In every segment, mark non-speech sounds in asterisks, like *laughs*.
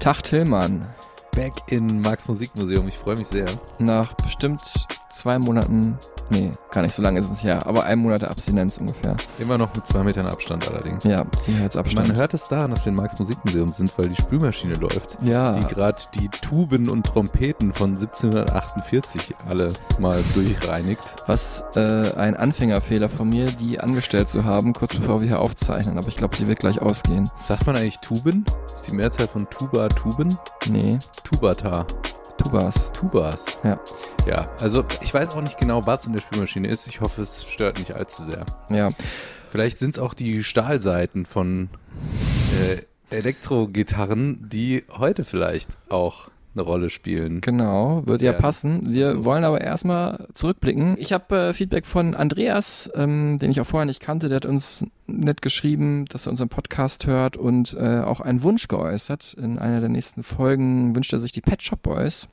Tag Tillmann. back in Marks Musikmuseum. Ich freue mich sehr. Nach bestimmt zwei Monaten, nee, gar nicht so lange ist es her, aber ein Monat Abstinenz ungefähr. Immer noch mit zwei Metern Abstand allerdings. Ja, Sicherheitsabstand. Man hört es daran, dass wir in Marks Musikmuseum sind, weil die Spülmaschine läuft. Ja. Die gerade die Tuben und Trompeten von 1748 alle mal durchreinigt. Was äh, ein Anfängerfehler von mir, die angestellt zu haben, kurz bevor wir hier aufzeichnen. Aber ich glaube, sie wird gleich ausgehen. Sagt man eigentlich Tuben? Ist die Mehrzahl von Tuba Tuben? Nee, Tubata. Tubas. Tubas. Ja. Ja, also ich weiß auch nicht genau, was in der Spülmaschine ist. Ich hoffe, es stört nicht allzu sehr. Ja, Vielleicht sind es auch die Stahlseiten von äh, Elektrogitarren, die heute vielleicht auch eine Rolle spielen. genau, würde ja Ja. passen. Wir So. wollen aber erstmal zurückblicken. Ich habe äh, Feedback von Andreas, ähm, den ich auch vorher nicht kannte. Der hat uns nett geschrieben, dass er unseren Podcast hört und äh, auch einen Wunsch geäußert. In einer der nächsten Folgen wünscht er sich die Pet Shop Boys.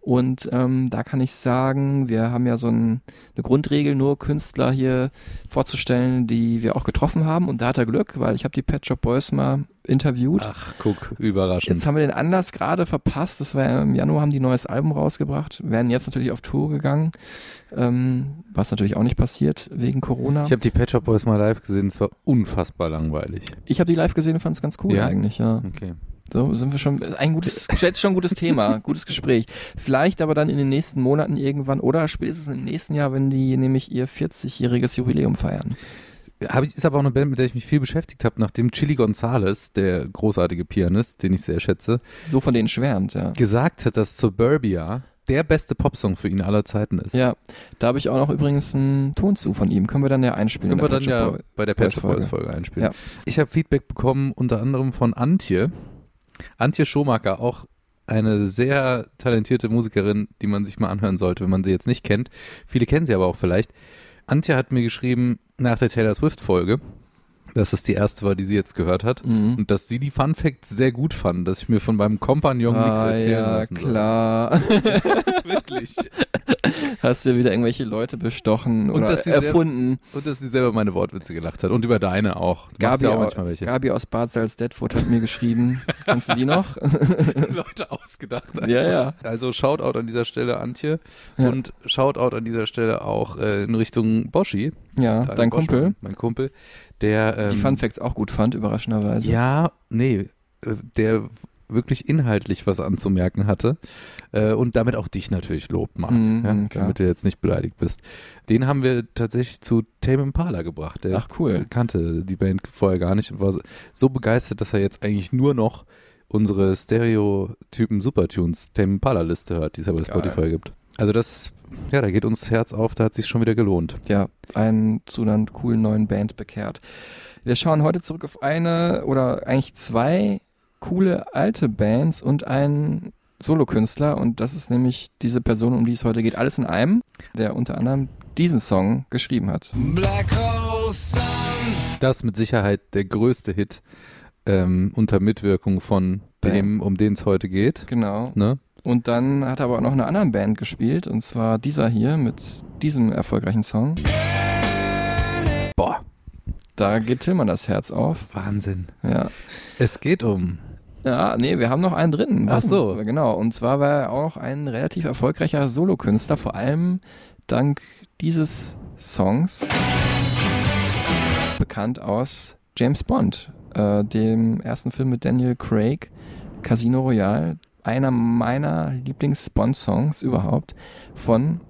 Und ähm, da kann ich sagen, wir haben ja so ein, eine Grundregel, nur Künstler hier vorzustellen, die wir auch getroffen haben. Und da hat er Glück, weil ich habe die Pet Shop Boys mal interviewt. Ach, guck, überraschend. Jetzt haben wir den Anlass gerade verpasst. Das war ja im Januar, haben die neues Album rausgebracht. Werden jetzt natürlich auf Tour gegangen. Ähm, was natürlich auch nicht passiert wegen Corona. ich habe die Pet Shop Boys mal live gesehen, es war unfassbar langweilig. Ich habe die live gesehen und fand es ganz cool Ja? eigentlich, ja. Okay. So sind wir schon ein gutes, jetzt schon ein gutes Thema, *laughs* gutes Gespräch. Vielleicht aber dann in den nächsten Monaten irgendwann oder spätestens im nächsten Jahr, wenn die nämlich ihr 40-jähriges Jubiläum feiern. Hab ich, ist aber auch eine Band, mit der ich mich viel beschäftigt habe, nachdem Chili Gonzalez, der großartige Pianist, den ich sehr schätze, So von denen schwärmt, ja. gesagt hat, dass Suburbia der beste Popsong für ihn aller Zeiten ist. Ja, da habe ich auch noch übrigens einen Ton zu von ihm. Können wir dann ja einspielen. Können wir dann ja Boy- bei der Pet Shop Boys. Folge einspielen. Ja. Ich habe Feedback bekommen unter anderem von Antje. Antje Schomaker, auch eine sehr talentierte Musikerin, die man sich mal anhören sollte, wenn man sie jetzt nicht kennt. Viele kennen sie aber auch vielleicht. Antje hat mir geschrieben nach der Taylor Swift Folge, dass es die erste war, die sie jetzt gehört hat. Mhm. Und dass sie die Fun Facts sehr gut fand, dass ich mir von meinem Kompagnon nichts Ah, erzählen ja, lassen klar. *laughs* *laughs* Wirklich. Hast du wieder irgendwelche Leute bestochen oder dass sie sehr- erfunden? Und dass sie selber meine Wortwitze gelacht hat. Und über deine auch. Du Gabi, ja auch au- manchmal welche. Gabi aus Bad Salzdetfurt hat mir geschrieben. *laughs* Kannst du die noch? Leute ausgedacht. ja, ja. Also Shoutout an dieser Stelle Antje Ja. und Shoutout an dieser Stelle auch äh, in Richtung Boschi. Ja, dein Boschmann, Kumpel, Mein Kumpel, der ähm, die Fun Facts auch gut fand, überraschenderweise. ja, nee, äh, der wirklich inhaltlich was anzumerken hatte äh, und damit auch dich natürlich lobt, Marc, Mhm, ja, damit du jetzt nicht beleidigt bist. Den haben wir tatsächlich zu Tame Impala gebracht. Der Ach, cool. kannte die Band vorher gar nicht und war so begeistert, dass er jetzt eigentlich nur noch unsere Stereotypen Supertunes Tame Impala Liste hört, die es ja bei. Spotify gibt. Also das, ja, da geht uns Herz auf, da hat sich schon wieder gelohnt. Ja, einen zu einer coolen neuen Band bekehrt. Wir schauen heute zurück auf eine oder eigentlich zwei coole alte Bands und einen Solokünstler und das ist nämlich diese Person, um die es heute geht. Alles in einem, der unter anderem diesen Song geschrieben hat. Das mit Sicherheit der größte Hit ähm, unter Mitwirkung von dem, um den es heute geht. Genau. Ne? Und dann hat er aber auch noch eine andere Band gespielt und zwar dieser hier mit diesem erfolgreichen Song. Boah, Da geht Tillmann das Herz auf. Wahnsinn. Ja. Es geht um. Ja, nee, wir haben noch einen dritten. Ach so. Genau. Und zwar war er auch ein relativ erfolgreicher Solokünstler, vor allem dank dieses Songs bekannt aus James Bond, äh, dem ersten Film mit Daniel Craig, Casino Royale, einer meiner Lieblings-Bond-Songs überhaupt von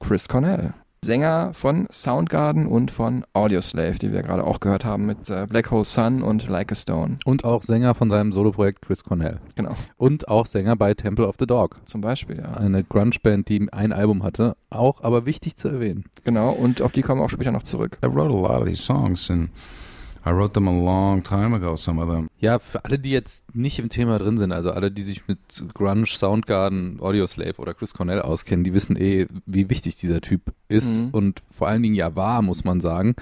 Chris Cornell. Sänger von Soundgarden und von Audioslave, die wir gerade auch gehört haben mit äh, Black Hole Sun und Like a Stone. Und auch Sänger von seinem Soloprojekt Chris Cornell. Genau, Und auch Sänger bei Temple of the Dog. zum Beispiel, ja. Eine Grunge-Band, die ein Album hatte. Auch aber wichtig zu erwähnen. Genau, und auf die kommen wir auch später noch zurück. I wrote a lot of these songs, and I wrote them a long time ago, some of them. Ja, für alle, die jetzt nicht im Thema drin sind, also alle, die sich mit Grunge, Soundgarden, Audioslave oder Chris Cornell auskennen, die wissen eh, wie wichtig dieser Typ ist Mhm. und vor allen Dingen ja war, muss man sagen,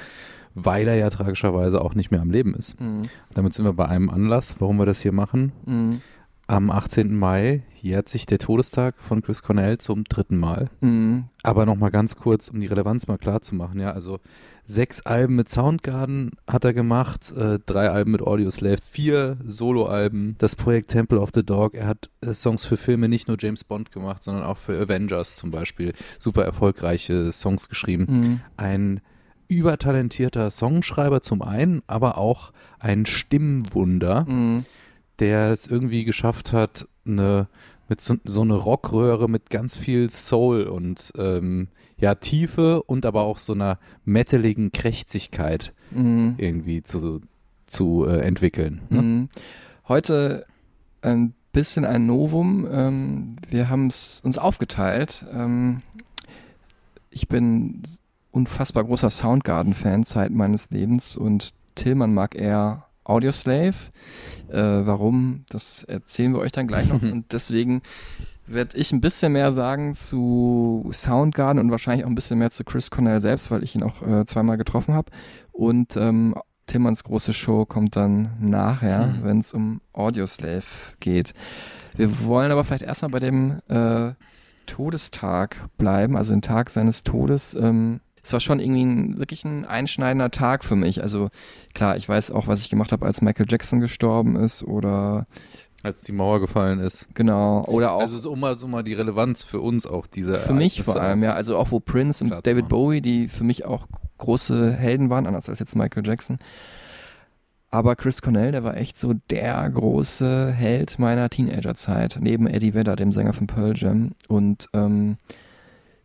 weil er ja tragischerweise auch nicht mehr am Leben ist. Mhm. Damit sind wir bei einem Anlass, warum wir das hier machen. Mhm. Am 18. Mai jährt sich der Todestag von Chris Cornell zum dritten Mal. Mhm. Aber nochmal ganz kurz, um die Relevanz mal klar zu machen, ja, also sechs Alben mit Soundgarden hat er gemacht, äh, drei Alben mit Audioslave, vier Soloalben, das Projekt Temple of the Dog, er hat äh, Songs für Filme, nicht nur James Bond gemacht, sondern auch für Avengers zum Beispiel, super erfolgreiche Songs geschrieben. Mhm. Ein übertalentierter Songschreiber zum einen, aber auch ein Stimmwunder Mhm. Der es irgendwie geschafft hat, eine mit so, so eine Rockröhre mit ganz viel Soul und ähm, ja Tiefe und aber auch so einer metaligen Krächzigkeit Mhm. irgendwie zu, zu äh, entwickeln. Ne? Mhm. Heute ein bisschen ein Novum. Ähm, wir haben es uns aufgeteilt. Ähm, ich bin unfassbar großer Soundgarden-Fan Zeit meines Lebens und Tillmann mag eher Audioslave. Äh, warum? Das erzählen wir euch dann gleich noch. *laughs* und deswegen werde ich ein bisschen mehr sagen zu Soundgarden und wahrscheinlich auch ein bisschen mehr zu Chris Cornell selbst, weil ich ihn auch äh, zweimal getroffen habe. Und ähm, Tillmanns große Show kommt dann nachher, Hm. wenn es um Audioslave geht. Wir wollen aber vielleicht erstmal bei dem äh, Todestag bleiben, also den Tag seines Todes. Ähm, es war schon irgendwie ein, wirklich ein einschneidender Tag für mich. Also klar, ich weiß auch, was ich gemacht habe, als Michael Jackson gestorben ist oder Als die Mauer gefallen ist. genau oder auch Also so mal so mal die Relevanz für uns auch dieser für mich vor allem, ja. Also auch wo Prince und David. Bowie, die für mich auch große Helden waren, anders als jetzt Michael Jackson. Aber Chris Cornell, der war echt so der große Held meiner Teenagerzeit, neben Eddie Vedder, dem Sänger von Pearl Jam. Und ähm,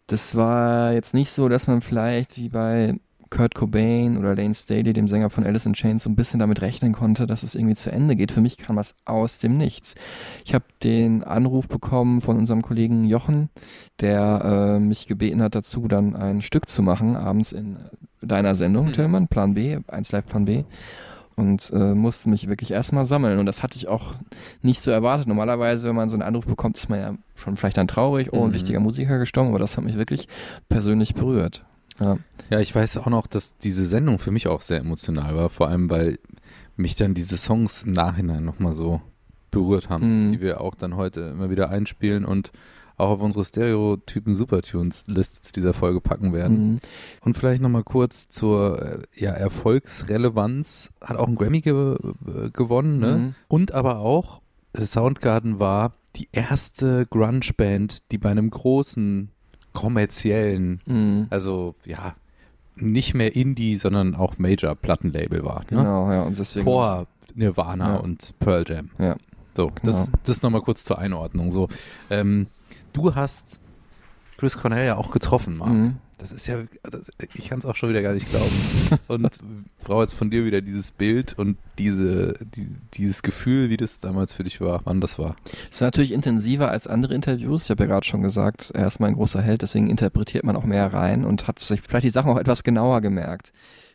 das war jetzt nicht so, dass man vielleicht wie bei Kurt Cobain oder Lane Staley, dem Sänger von Alice in Chains, so ein bisschen damit rechnen konnte, dass es irgendwie zu Ende geht. Für mich kam das aus dem Nichts. Ich habe den Anruf bekommen von unserem Kollegen Jochen, der äh, mich gebeten hat dazu, dann ein Stück zu machen, abends in deiner Sendung, Hm. Tillmann, Plan B, 1 Live Plan B. Und äh, musste mich wirklich erstmal sammeln. Und das hatte ich auch nicht so erwartet. Normalerweise, wenn man so einen Anruf bekommt, ist man ja schon vielleicht dann traurig, oh, ein Mhm. wichtiger Musiker gestorben, aber das hat mich wirklich persönlich berührt. Ja. Ja, ich weiß auch noch, dass diese Sendung für mich auch sehr emotional war, vor allem weil mich dann diese Songs im Nachhinein nochmal so berührt haben, Mhm. die wir auch dann heute immer wieder einspielen und auch auf unsere Stereotypen Supertunes-List dieser Folge packen werden. Mhm. Und vielleicht nochmal kurz zur äh, ja, Erfolgsrelevanz. Hat auch einen Grammy ge äh, gewonnen, ne? Mhm. Und aber auch, Soundgarden war die erste Grunge-Band, die bei einem großen kommerziellen Mhm. also ja, nicht mehr Indie, sondern auch Major-Plattenlabel war. Ne? Genau, ja. Und deswegen. Vor Nirvana Ja. und Pearl Jam. Ja. So, das, das nochmal kurz zur Einordnung. So, ähm, du hast Chris Cornell ja auch getroffen, Marc. Mhm. Das ist ja, das, ich kann es auch schon wieder gar nicht glauben. *laughs* und brauche jetzt von dir wieder dieses Bild und diese, die, dieses Gefühl, wie das damals für dich war, wann das war. Es ist natürlich intensiver als andere Interviews. Ich habe ja gerade schon gesagt, er ist mein großer Held, deswegen interpretiert man auch mehr rein und hat sich vielleicht die Sachen auch etwas genauer gemerkt.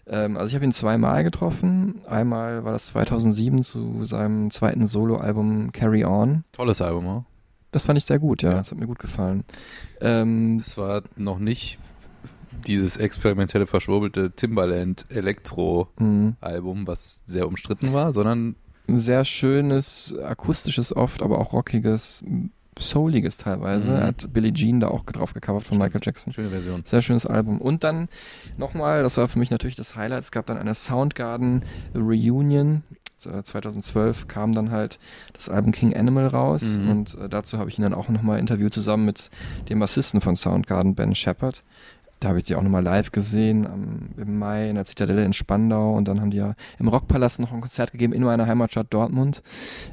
Ähm, also ich habe ihn zweimal getroffen. Einmal war das 2007 zu seinem zweiten Soloalbum Carry On. Tolles Album, oder? Das fand ich sehr gut, ja. Ja. Das hat mir gut gefallen. Ähm, Das war noch nicht dieses experimentelle, verschwurbelte Timbaland Elektro-Album, mh. was sehr umstritten war, sondern ein sehr schönes, akustisches oft, aber auch rockiges, souliges teilweise. Mhm. Hat Billie Jean da auch drauf gecovert von Michael Jackson. schöne Version. Sehr schönes Album. Und dann nochmal, das war für mich natürlich das Highlight, es gab dann eine Soundgarden Reunion. Äh, 2012 kam dann halt das Album King Animal raus Mhm. und äh, dazu habe ich ihn dann auch nochmal interviewt zusammen mit dem Bassisten von Soundgarden, Ben Shepard. Da habe ich die auch nochmal live gesehen am, im Mai in der Zitadelle in Spandau und dann haben die ja im Rockpalast noch ein Konzert gegeben in meiner Heimatstadt Dortmund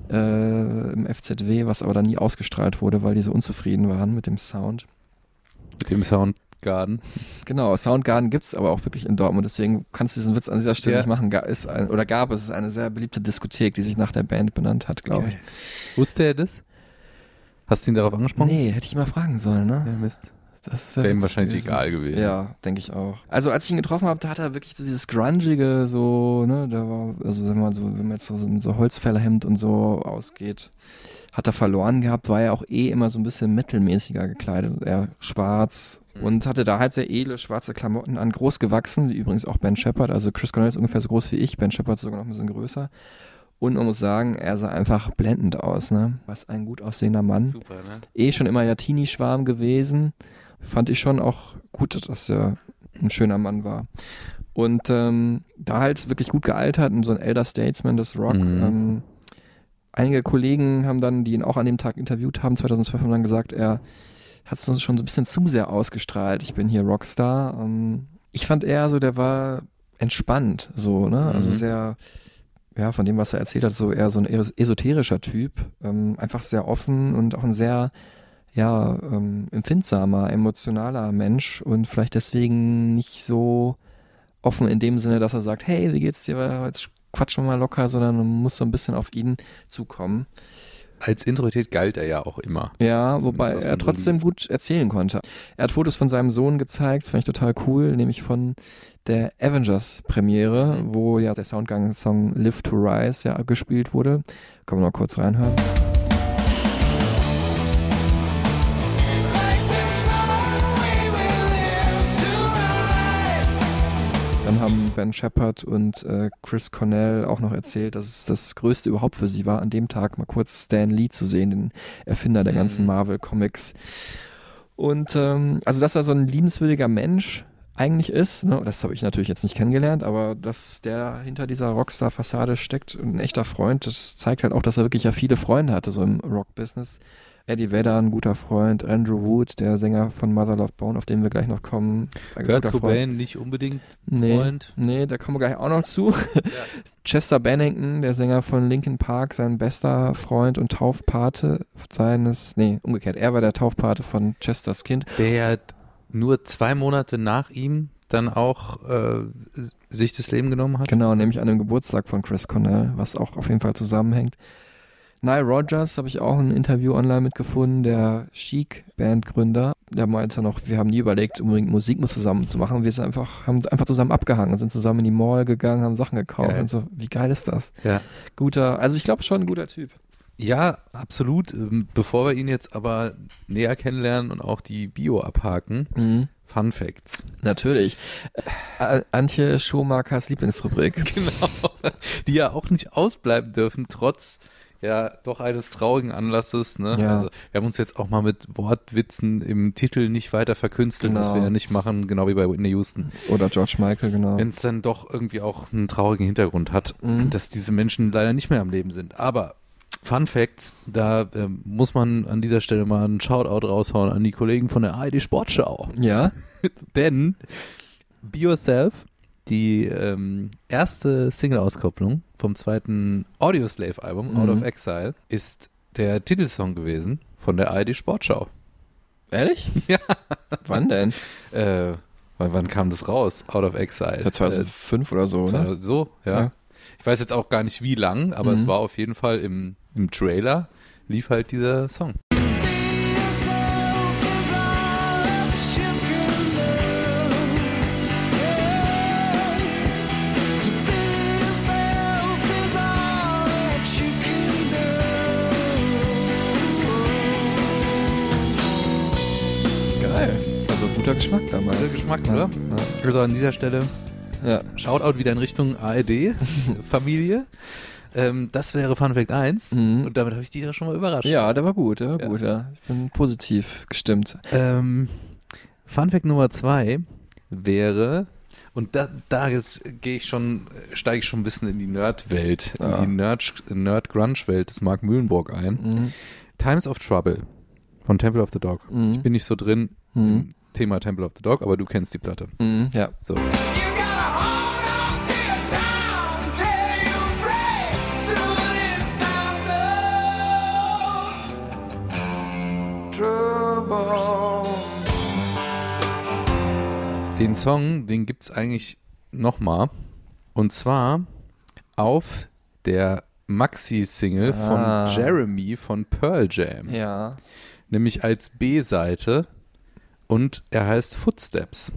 äh, im FZW, was aber dann nie ausgestrahlt wurde, weil die so unzufrieden waren mit dem Sound. Mit dem Soundgarden. Genau, Soundgarden gibt's aber auch wirklich in Dortmund, deswegen kannst du diesen Witz an dieser Stelle Ja. nicht machen. Ist ein, oder gab es, es ist eine sehr beliebte Diskothek, die sich nach der Band benannt hat, glaube ich. Wusste er das? Hast du ihn darauf angesprochen? Nee, hätte ich mal fragen sollen, Ja, ne? Mist. Das Wäre ihm wahrscheinlich gewesen. egal gewesen. Ja, denke ich auch. Also als ich ihn getroffen habe, da hat er wirklich so dieses grungige, so, ne, da war, also sagen wir mal so, wenn man jetzt so, so Holzfällerhemd und so ausgeht, hat er verloren gehabt, war er auch eh immer so ein bisschen mittelmäßiger gekleidet, also eher schwarz und hatte da halt sehr edle schwarze Klamotten an, groß gewachsen, wie übrigens auch Ben Shepard, also Chris Cornell ist ungefähr so groß wie ich, Ben Shepard sogar noch ein bisschen größer. Und man muss sagen, er sah einfach blendend aus, ne? Was ein gut aussehender Mann Super, ne? eh schon immer ja Teenie-Schwarm gewesen. Fand ich schon auch gut, dass er ein schöner Mann war. Und ähm, da halt wirklich gut gealtert und so ein Elder Statesman des Rock. Mhm. Ähm, einige Kollegen haben dann, die ihn auch an dem Tag interviewt haben, 2012 haben dann gesagt, er hat es uns schon so ein bisschen zu sehr ausgestrahlt. Ich bin hier Rockstar. Ähm, ich fand eher so, der war entspannt, so, ne? Also Mhm. sehr, ja, von dem, was er erzählt hat, so eher so ein es- esoterischer Typ. Ähm, einfach sehr offen und auch ein sehr, ja, ähm, empfindsamer, emotionaler Mensch und vielleicht deswegen nicht so offen in dem Sinne, dass er sagt, hey, wie geht's dir? Jetzt quatschen wir mal locker, sondern man muss so ein bisschen auf ihn zukommen. Als Introvertiert galt er ja auch immer. Ja, wobei er trotzdem gut erzählen konnte. Er hat Fotos von seinem Sohn gezeigt, das fand ich total cool, nämlich von der Avengers-Premiere, Mhm. wo ja der Soundgang-Song Live to Rise ja gespielt wurde. Können wir noch kurz reinhören. Dann haben Ben Shepard und äh, Chris Cornell auch noch erzählt, dass es das Größte überhaupt für sie war, an dem Tag mal kurz Stan Lee zu sehen, den Erfinder der ganzen Mhm. Marvel-Comics. Und ähm, also, dass er so ein liebenswürdiger Mensch eigentlich ist, ne, das habe ich natürlich jetzt nicht kennengelernt, aber dass der hinter dieser Rockstar-Fassade steckt, ein echter Freund, das zeigt halt auch, dass er wirklich ja viele Freunde hatte, so im Rock-Business. Eddie Vedder, ein guter Freund, Andrew Wood, der Sänger von Mother Love Bone, auf den wir gleich noch kommen. Kurt guter Freund. Cobain nicht unbedingt Nee, Freund. nee, da kommen wir gleich auch noch zu. *laughs* Chester Bennington, der Sänger von Linkin Park, sein bester Freund und Taufpate seines, nee, umgekehrt, er war der Taufpate von Chesters Kind. Der nur zwei Monate nach ihm dann auch äh, sich das Leben genommen hat. Genau, nämlich an dem Geburtstag von Chris Cornell, was auch auf jeden Fall zusammenhängt. Nile Rogers habe ich auch ein Interview online mitgefunden, der Chic-Bandgründer. Der meinte noch, wir haben nie überlegt, unbedingt Musik zusammen zu machen. Wir sind einfach, haben einfach zusammen abgehangen, sind zusammen in die Mall gegangen, haben Sachen gekauft Geil. und so. Wie geil ist das? Ja. Guter, also ich glaube schon ein guter Typ. Ja, absolut. Ähm, Bevor wir ihn jetzt aber näher kennenlernen und auch die Bio abhaken, Mhm. Fun Facts. Natürlich. Äh, Antje Schomachers Lieblingsrubrik. *laughs* Genau. Die ja auch nicht ausbleiben dürfen, trotz ja doch eines traurigen Anlasses. Ne? Ja. Also wir haben uns jetzt auch mal mit Wortwitzen im Titel nicht weiter verkünsteln, was Genau. wir ja nicht machen, genau wie bei Whitney Houston. Oder George Michael, genau. Wenn es dann doch irgendwie auch einen traurigen Hintergrund hat, Mhm. dass diese Menschen leider nicht mehr am Leben sind. Aber Fun Facts, da ähm, muss man an dieser Stelle mal einen Shoutout raushauen an die Kollegen von der ARD Sportschau. Ja? *laughs* Denn Be Yourself, die ähm, erste Single-Auskopplung vom zweiten Audioslave-Album, Mhm. Out of Exile, ist der Titelsong gewesen von der ARD Sportschau. Ehrlich? *laughs* Ja. Wann denn? Äh, wann, wann kam das raus? Out of Exile. Der 2005 oder so, Äh, ne? so, ja. Ja. Ich weiß jetzt auch gar nicht wie lang, aber Mhm. es war auf jeden Fall im, im Trailer lief halt dieser Song. Guter Geschmack damals. Guter Geschmack, ja. oder? Also an dieser Stelle Ja. Shoutout wieder in Richtung ARD-Familie. *laughs* ähm, das wäre Fun Fact 1 Mhm. und damit habe ich dich ja schon mal überrascht. Ja, der war gut, der war Ja. gut, ja. Ich bin positiv gestimmt. Ähm, Fun Fact Nummer 2 wäre, und da, da gehe ich schon, steige ich schon ein bisschen in die Nerd-Welt, Ja. in die Nerd- Nerd-Grunge-Welt des Mark Mühlenburg ein. Mhm. Times of Trouble von Temple of the Dog. Mhm. Bin nicht so drin Mhm. im Thema Temple of the Dog, aber du kennst die Platte. Mhm. Ja. So. Den Song, den gibt's eigentlich nochmal. Und zwar auf der Maxi-Single Ah. von Jeremy von Pearl Jam. Ja. Nämlich als B-Seite. Und er heißt Footsteps.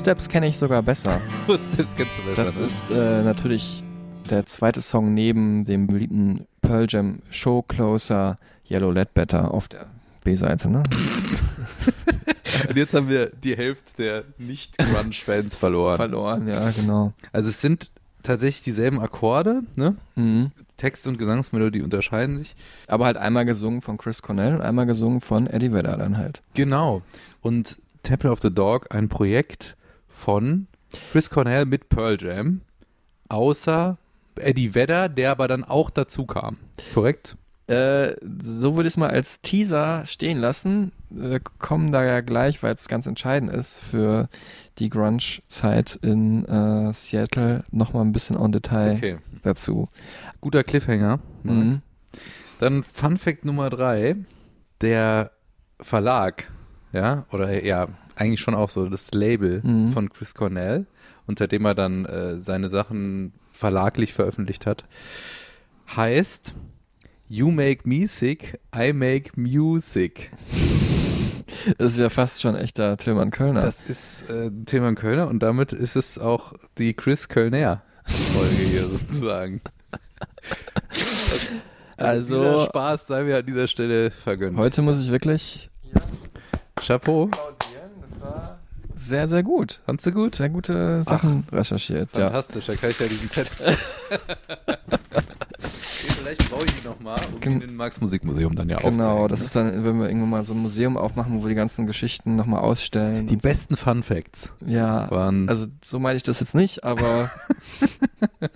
Footsteps kenne ich sogar besser. *laughs* Footsteps kennst du besser. Das ne? ist äh, natürlich der zweite Song neben dem beliebten Pearl Jam Show Closer Yellow Ledbetter auf der B-Seite, ne? *laughs* Und jetzt haben wir die Hälfte der Nicht-Grunge-Fans verloren. Verloren, ja, genau. Also es sind tatsächlich dieselben Akkorde, ne? Mhm. Text und Gesangsmelodie unterscheiden sich. Aber halt einmal gesungen von Chris Cornell und einmal gesungen von Eddie Vedder dann halt. Genau. Und Temple of the Dog, ein Projekt von Chris Cornell mit Pearl Jam, außer Eddie Vedder, der aber dann auch dazu kam. Korrekt? Äh, so würde ich es mal als Teaser stehen lassen. Wir kommen da ja gleich, weil es ganz entscheidend ist für die Grunge-Zeit in äh, Seattle nochmal ein bisschen en Detail Okay. dazu. Guter Cliffhanger. Mhm. Dann Fun Fact Nummer drei. Der Verlag, ja, oder ja, eigentlich schon auch so das Label Mhm. von Chris Cornell, unter dem er dann äh, seine Sachen verlaglich veröffentlicht hat, heißt You make me sick, I make music. Das ist ja fast schon echter Tillmann Kölner. Das ist äh, ein Thema in Kölner und damit ist es auch die Chris Kölner Folge hier *laughs* sozusagen. Das, Also- dieser Spaß sei mir an dieser Stelle vergönnt. Heute muss ich wirklich Chapeau. Das war sehr, sehr gut. Fandst du gut? Sehr gute Sachen recherchiert. Ja. Fantastisch, da kann ich ja diesen Set. *laughs* Vielleicht brauche ich ihn nochmal, um Gen- ihn im Marx Musikmuseum dann ja Genau, aufzuhängen. das ist dann, wenn wir irgendwann mal so ein Museum aufmachen, wo wir die ganzen Geschichten nochmal ausstellen. Die und so. besten Fun Facts Ja, waren also so meine ich das jetzt nicht, aber *laughs*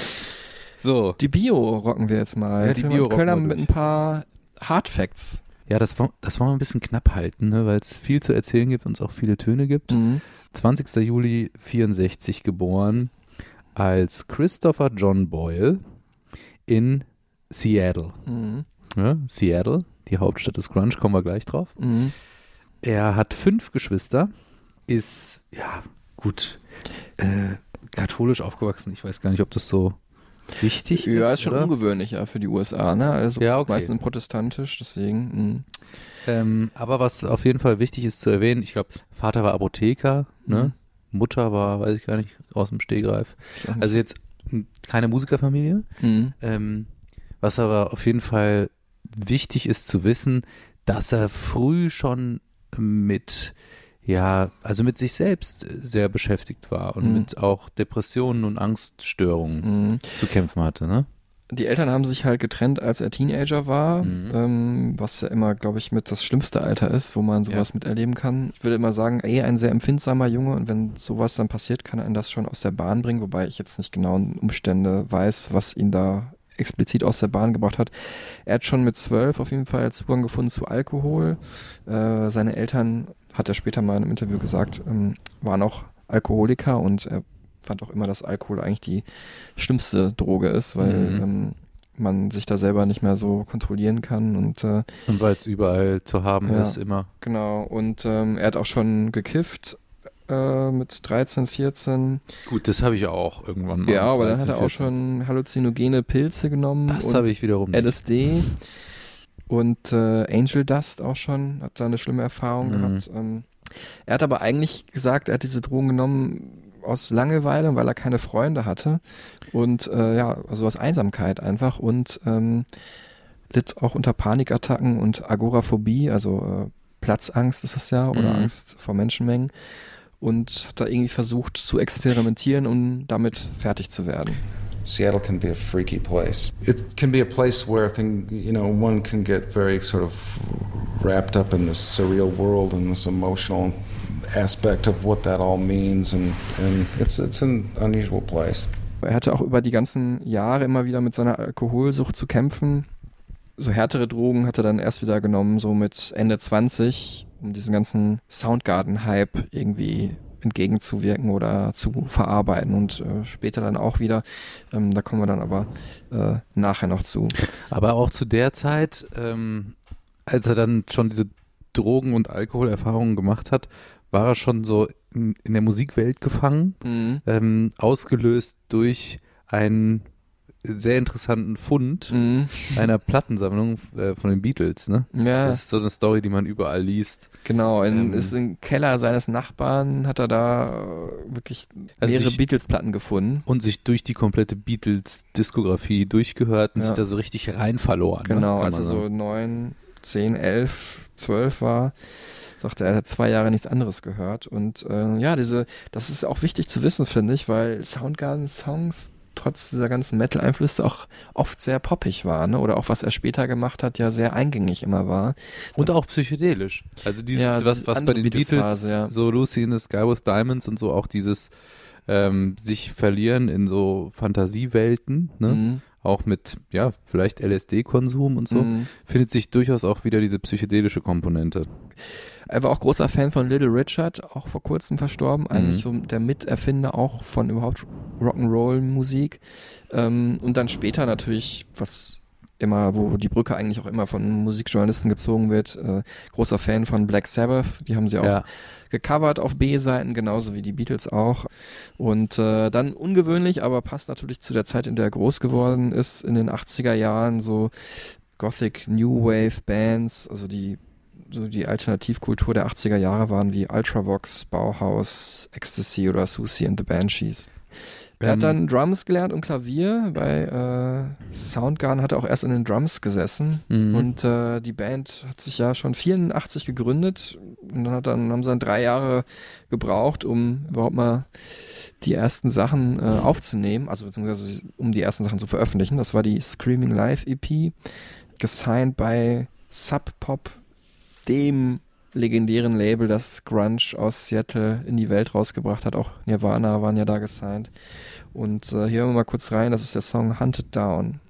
*laughs* so. die Bio rocken wir jetzt mal. Ja, die Tillmann Bio Kölner mit ein paar Hard Facts. Ja, das, wollen- das wollen wir ein bisschen knapp halten, ne, weil es viel zu erzählen gibt und es auch viele Töne gibt. Mhm. 20. Juli 64 geboren als Christopher John Boyle in Seattle. Mhm. Ja, Seattle, die Hauptstadt des Grunge, kommen wir gleich drauf. Mhm. Er hat fünf Geschwister, ist, ja, gut, äh, katholisch aufgewachsen. Ich weiß gar nicht, ob das so wichtig ist. Ja, ist schon oder? ungewöhnlich ja, für die USA, ne? Also Ja, okay. meistens protestantisch, deswegen. mhm. Ähm, aber was auf jeden Fall wichtig ist zu erwähnen, ich glaube, Vater war Apotheker, ne? Mutter war, weiß ich gar nicht, aus dem Stegreif. Also jetzt m, keine Musikerfamilie. Mhm. Ähm, was aber auf jeden Fall wichtig ist zu wissen, dass er früh schon mit, ja, also mit sich selbst sehr beschäftigt war und Mhm. mit auch Depressionen und Angststörungen Mhm. zu kämpfen hatte, ne? Die Eltern haben sich halt getrennt, als er Teenager war, Mhm. ähm, was ja immer, glaube ich, mit das schlimmste Alter ist, wo man sowas miterleben kann. Ich würde immer sagen, ey, ein sehr empfindsamer Junge und wenn sowas dann passiert, kann einen das schon aus der Bahn bringen, wobei ich jetzt nicht genau Umstände weiß, was ihn da explizit aus der Bahn gebracht hat. Er hat schon mit zwölf auf jeden Fall Zugang gefunden zu Alkohol. Äh, seine Eltern, hat er später mal in einem Interview gesagt, ähm, waren auch Alkoholiker und er fand auch immer, dass Alkohol eigentlich die schlimmste Droge ist, weil Mhm. ähm, man sich da selber nicht mehr so kontrollieren kann und äh, Und weil es überall zu haben Ja. ist, immer. genau und ähm, er hat auch schon gekifft äh, mit 13, 14. Gut, das habe ich auch irgendwann mal. Ja, aber dann 13, hat er auch 14. schon halluzinogene Pilze genommen Das habe ich wiederum nicht. LSD und äh, Angel Dust auch schon, hat da eine schlimme Erfahrung Mhm. gehabt. Ähm, er hat aber eigentlich gesagt, er hat diese Drogen genommen aus Langeweile, weil er keine Freunde hatte und äh, ja, also aus Einsamkeit einfach und ähm, litt auch unter Panikattacken und Agoraphobie, also äh, Platzangst ist es ja oder Mhm. Angst vor Menschenmengen und hat da irgendwie versucht zu experimentieren, um damit fertig zu werden. Seattle can be a freaky place. It can be a place where thing, you know, one can get very sort of wrapped up in this surreal world and this emotional aspect of what that all means, and and it's it's an unusual place. Er hatte auch über die ganzen Jahre immer wieder mit seiner Alkoholsucht zu kämpfen. so härtere Drogen hat er dann erst wieder genommen, so mit Ende 20, um diesen ganzen Soundgarden-Hype irgendwie entgegenzuwirken oder zu verarbeiten und äh, später dann auch wieder. Ähm, da kommen wir dann aber äh, nachher noch zu. Aber auch zu der Zeit, ähm, als er dann schon diese Drogen- und Alkoholerfahrungen gemacht hat, war er schon so in, in der Musikwelt gefangen, Mhm. ähm, ausgelöst durch einen sehr interessanten Fund Mhm. einer Plattensammlung äh, von den Beatles. Ne? Ja, Das ist so eine Story, die man überall liest. genau. In, ähm, ist im Keller seines Nachbarn hat er da äh, wirklich Also mehrere Beatles-Platten gefunden. Und sich durch die komplette Beatles-Diskografie durchgehört und Ja. sich da so richtig rein verloren. Genau, ne? Als er so neun, zehn, elf, zwölf war, sagte er, er hat zwei Jahre nichts anderes gehört. Und äh, ja, diese, das ist auch wichtig zu wissen, finde ich, weil Soundgarden-Songs trotz dieser ganzen Metal-Einflüsse auch oft sehr poppig waren, ne? oder auch was er später gemacht hat, ja sehr eingängig immer war. Und auch psychedelisch. Also dieses, Ja, was, was bei den Beatles, Beatles-Phase, ja. so Lucy in the Sky with Diamonds und so auch dieses ähm, sich verlieren in so Fantasiewelten, ne? Mhm. auch mit, ja, vielleicht LSD-Konsum und so, Mhm. findet sich durchaus auch wieder diese psychedelische Komponente. Er war auch großer Fan von Little Richard, auch vor kurzem verstorben, eigentlich Mhm. so der Miterfinder auch von überhaupt Rock'n'Roll-Musik. Ähm, und dann später natürlich, was immer, wo die Brücke eigentlich auch immer von Musikjournalisten gezogen wird, äh, großer Fan von Black Sabbath, die haben sie auch Ja. gecovert auf B-Seiten, genauso wie die Beatles auch. Und äh, dann ungewöhnlich, aber passt natürlich zu der Zeit, in der er groß geworden ist, in den 80er Jahren, so Gothic New Wave Bands, also die so die Alternativkultur der 80er Jahre waren wie Ultravox, Bauhaus, Ecstasy oder Susie and the Banshees. Er Ähm, hat dann Drums gelernt und Klavier. Bei äh, Soundgarden hat er auch erst in den Drums gesessen. Mhm. Und äh, die Band hat sich ja schon 84 gegründet. Und dann, hat dann haben sie dann drei Jahre gebraucht, um überhaupt mal die ersten Sachen äh, aufzunehmen, also beziehungsweise um die ersten Sachen zu veröffentlichen. Das war die Screaming Live EP, gesigned bei Sub Pop, dem legendären Label, das Grunge aus Seattle in die Welt rausgebracht hat. Auch Nirvana waren ja da gesigned. Und äh, hier hören wir mal kurz rein. Das ist der Song Hunted Down.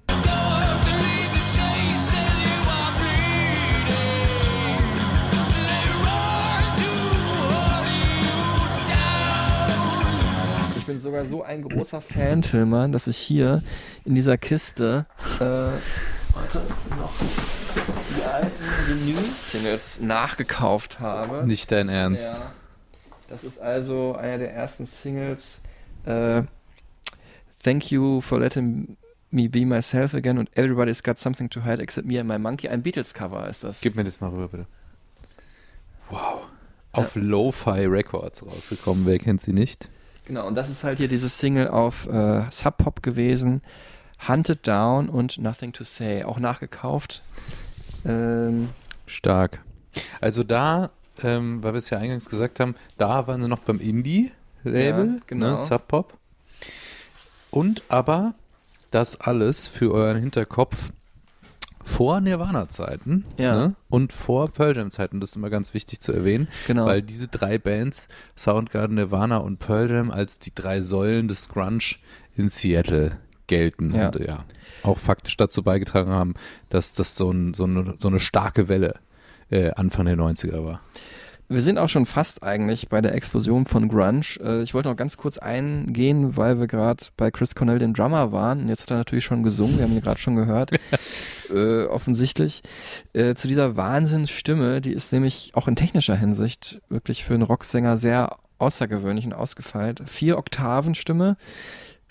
Ich bin sogar so ein großer Fan, Tillmann, dass ich hier in dieser Kiste äh, warte, noch die alten Vinyl-Singles nachgekauft habe. Nicht dein Ernst. Ja. Das ist also einer der ersten Singles. Äh, Thank you for letting me be myself again und Everybody's got something to hide except me and my monkey. Ein Beatles-Cover ist das. Gib mir das mal rüber, bitte. Wow. Auf Lo-Fi Records rausgekommen, wer kennt sie nicht? Genau, und das ist halt hier dieses Single auf äh, Sub Pop gewesen. Hunted Down und Nothing to Say. Auch nachgekauft. Ähm, Stark. Also da, ähm, weil wir es ja eingangs gesagt haben, da waren sie noch beim Indie-Label, Ja, genau. ne, Sub Pop. Und aber das alles für euren Hinterkopf vor Nirvana-Zeiten Ja. ne? und vor Pearl Jam-Zeiten. Das ist immer ganz wichtig zu erwähnen, genau. weil diese drei Bands, Soundgarden, Nirvana und Pearl Jam, als die drei Säulen des Grunge in Seattle gelten Ja. und ja auch faktisch dazu beigetragen haben, dass das so, ein, so, eine, so eine starke Welle äh, Anfang der 90er war. Wir sind auch schon fast eigentlich bei der Explosion von Grunge. Äh, ich wollte noch ganz kurz eingehen, weil wir gerade bei Chris Cornell, dem Drummer, waren. Jetzt hat er natürlich schon gesungen, wir haben ihn gerade schon gehört. *laughs* äh, offensichtlich. Äh, zu dieser Wahnsinnsstimme, die ist nämlich auch in technischer Hinsicht wirklich für einen Rocksänger sehr außergewöhnlich und ausgefeilt. Vier Oktaven Stimme.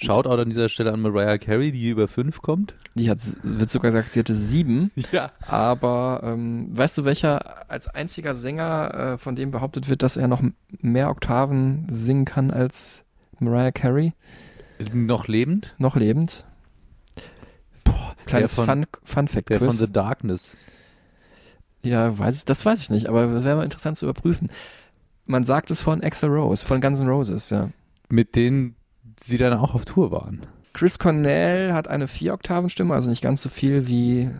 Shoutout an dieser Stelle an Mariah Carey, die über fünf kommt. Die hat, wird sogar gesagt, sie hatte sieben. *laughs* Ja. Aber ähm, weißt du, welcher als einziger Sänger, äh, von dem behauptet wird, dass er noch mehr Oktaven singen kann als Mariah Carey, Noch lebend? noch lebend? Boah, kleines der von- Fun, Fun Fact Der von. The Darkness. Ja, weiß ich, das weiß ich nicht, aber das wäre mal interessant zu überprüfen. Man sagt es von Axl Rose, von Guns N' Roses, ja. Mit denen sie dann auch auf Tour waren. Chris Cornell hat eine Vier-Oktaven-Stimme, also nicht ganz so viel wie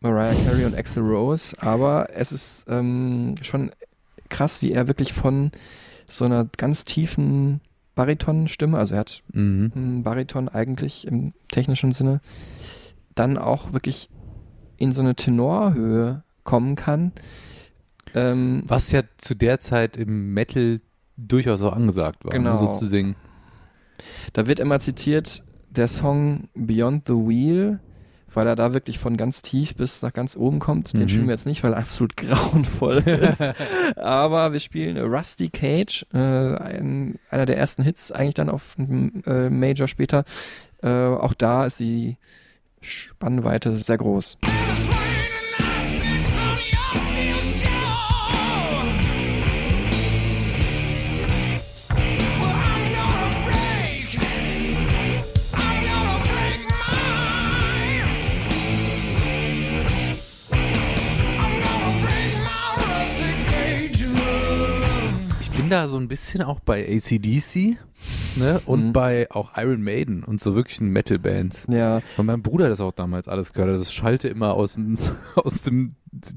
Mariah Carey und Axl Rose, aber es ist ähm, schon krass, wie er wirklich von so einer ganz tiefen Baritonstimme, also er hat Mhm. einen Bariton eigentlich im technischen Sinne, dann auch wirklich in so eine Tenorhöhe kommen kann. Ähm, Was ja zu der Zeit im Metal durchaus auch angesagt war, Genau. ne, so zu singen. Da wird immer zitiert der Song Beyond the Wheel, weil er da wirklich von ganz tief bis nach ganz oben kommt. Den Mhm. spielen wir jetzt nicht, weil er absolut *laughs* grauenvoll ist. *laughs* Aber wir spielen Rusty Cage, äh, ein, einer der ersten Hits eigentlich dann auf einem äh, Major später. Äh, auch da ist die Spannweite sehr groß. Da so ein bisschen auch bei ACDC ne? und Mhm. bei auch Iron Maiden und so wirklichen Metal-Bands. Ja, Und mein Bruder hat das auch damals alles gehört. Das schallte immer aus dem, *laughs* aus dem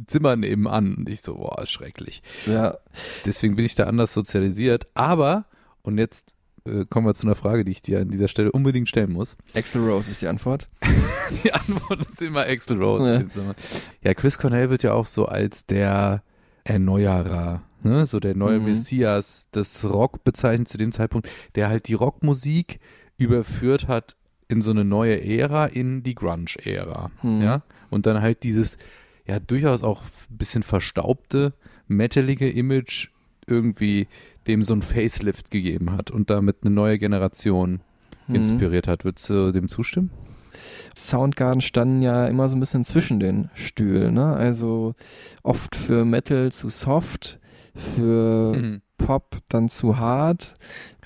Zimmer nebenan. Und ich so, boah, schrecklich. ja. Deswegen bin ich da anders sozialisiert. Aber, und jetzt äh, kommen wir zu einer Frage, die ich dir an dieser Stelle unbedingt stellen muss. *laughs* Axel Rose ist die Antwort. Die Antwort ist immer Axel Rose. Ja. Ja, Chris Cornell wird ja auch so als der Erneuerer, ne? so der neue Mhm. Messias des Rock bezeichnet zu dem Zeitpunkt, der halt die Rockmusik überführt hat in so eine neue Ära, in die Grunge-Ära. Mhm. Ja? Und dann halt dieses, ja, durchaus auch ein bisschen verstaubte, metalige Image irgendwie dem so ein Facelift gegeben hat und damit eine neue Generation Mhm. inspiriert hat. Würdest du dem zustimmen? Soundgarden standen ja immer so ein bisschen zwischen den Stühlen, ne? Also oft für Metal zu soft, für Mhm. Pop dann zu hart.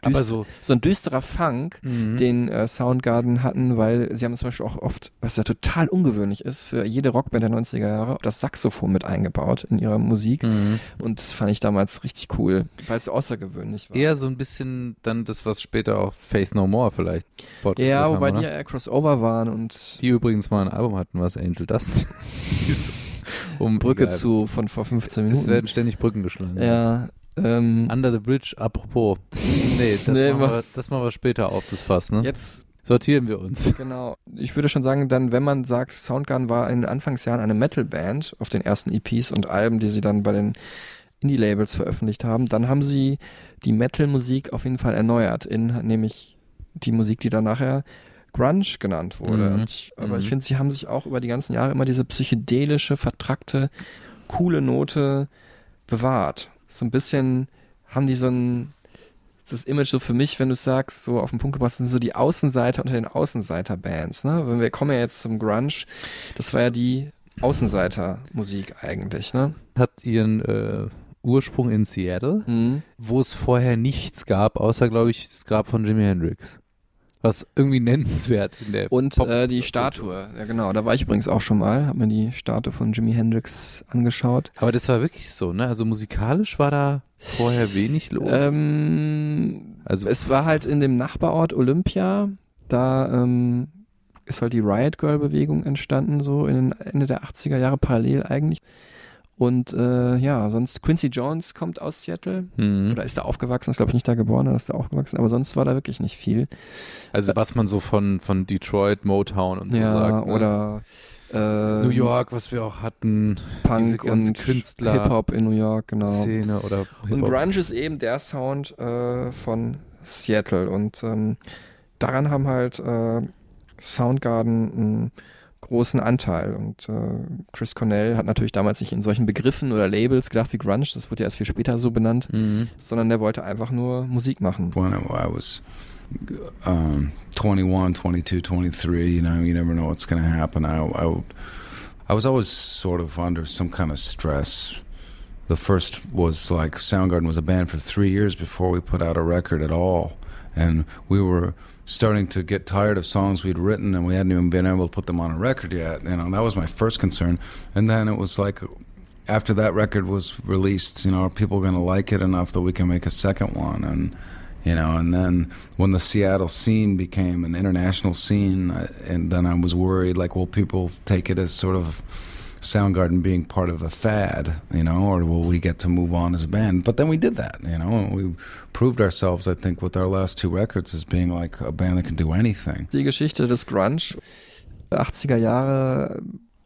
Aber so, so ein düsterer Funk, Mhm. den äh, Soundgarden hatten, weil sie haben zum Beispiel auch oft, was ja total ungewöhnlich ist, für jede Rockband der 90er Jahre, das Saxophon mit eingebaut in ihrer Musik. Mhm. Und das fand ich damals richtig cool, weil es außergewöhnlich war. Eher so ein bisschen dann das, was später auch Faith No More vielleicht ja, haben, wobei oder? die ja eher Crossover waren und Die übrigens mal ein Album hatten, was Angel Dust *laughs* hieß. Um Brücke egal. zu von vor 15 Es Minuten. werden ständig Brücken geschlagen. ja, ähm, Under the Bridge, apropos. Nee, das, *laughs* Nee, machen, mach- wir, das machen wir später auf, das Fass, ne? jetzt Sortieren wir uns. *laughs* Genau. Ich würde schon sagen, dann, wenn man sagt, Soundgarden war in den Anfangsjahren eine Metal-Band auf den ersten EPs und Alben, die sie dann bei den Indie-Labels veröffentlicht haben, dann haben sie die Metal-Musik auf jeden Fall erneuert, in nämlich die Musik, die dann nachher Grunge genannt wurde. Mhm. Ich, aber ich Mhm. finde, sie haben sich auch über die ganzen Jahre immer diese psychedelische, vertrackte, coole Note bewahrt. So ein bisschen haben die so ein das Image so für mich, wenn du sagst, so auf den Punkt gebracht, sind so die Außenseiter unter den Außenseiter-Bands. Ne? Wenn wir kommen ja jetzt zum Grunge, das war ja die Außenseiter-Musik eigentlich. Ne? Hat ihren äh, Ursprung in Seattle, Mhm. wo es vorher nichts gab, außer, glaube ich, das Grab von Jimi Hendrix. Was irgendwie nennenswert in der Und Pop- äh, die Statue, ja genau, da war ich übrigens auch schon mal, habe mir die Statue von Jimi Hendrix angeschaut. Aber das war wirklich so, ne? Also musikalisch war da vorher wenig los. Ähm, also es war halt in dem Nachbarort Olympia, da ähm, ist halt die Riot Girl Bewegung entstanden, so in den Ende der 80er Jahre parallel eigentlich. Und äh, ja, sonst Quincy Jones kommt aus Seattle Mhm. oder ist da aufgewachsen, ist glaube ich nicht da geboren, oder ist da aufgewachsen, aber sonst war da wirklich nicht viel. Also was man so von, von Detroit, Motown und so ja, sagt. Ne? oder äh, New York, was wir auch hatten, Punk und Künstler- Hip-Hop in New York, genau. Szene oder Und. Grunge ist eben der Sound äh, von Seattle und ähm, daran haben halt äh, Soundgarden einen großen Anteil und äh, Chris Cornell hat natürlich damals nicht in solchen Begriffen oder Labels gedacht wie Grunge, das wurde ja erst viel später so benannt, Mhm. sondern der wollte einfach nur Musik machen. when I, was um, 21, 22, 23, you know, you never know what's going to happen. I, I, I was always sort of under some kind of stress. The first was like Soundgarden was a band for three years before we put out a record at all. And we were starting to get tired of songs we'd written and we hadn't even been able to put them on a record yet. You know, that was my first concern. And then it was like, after that record was released, you know, are people going to like it enough that we can make a second one? And you know, and then when the Seattle scene became an international scene, I, and then I was worried, like, will people take it as sort of Soundgarden being part of a fad, you know, or will we get to move on as a band? But then we did that, you know, and we proved ourselves, I think, with our last two records as being like a band that can do anything. Die Geschichte des Grunge, 80er Jahre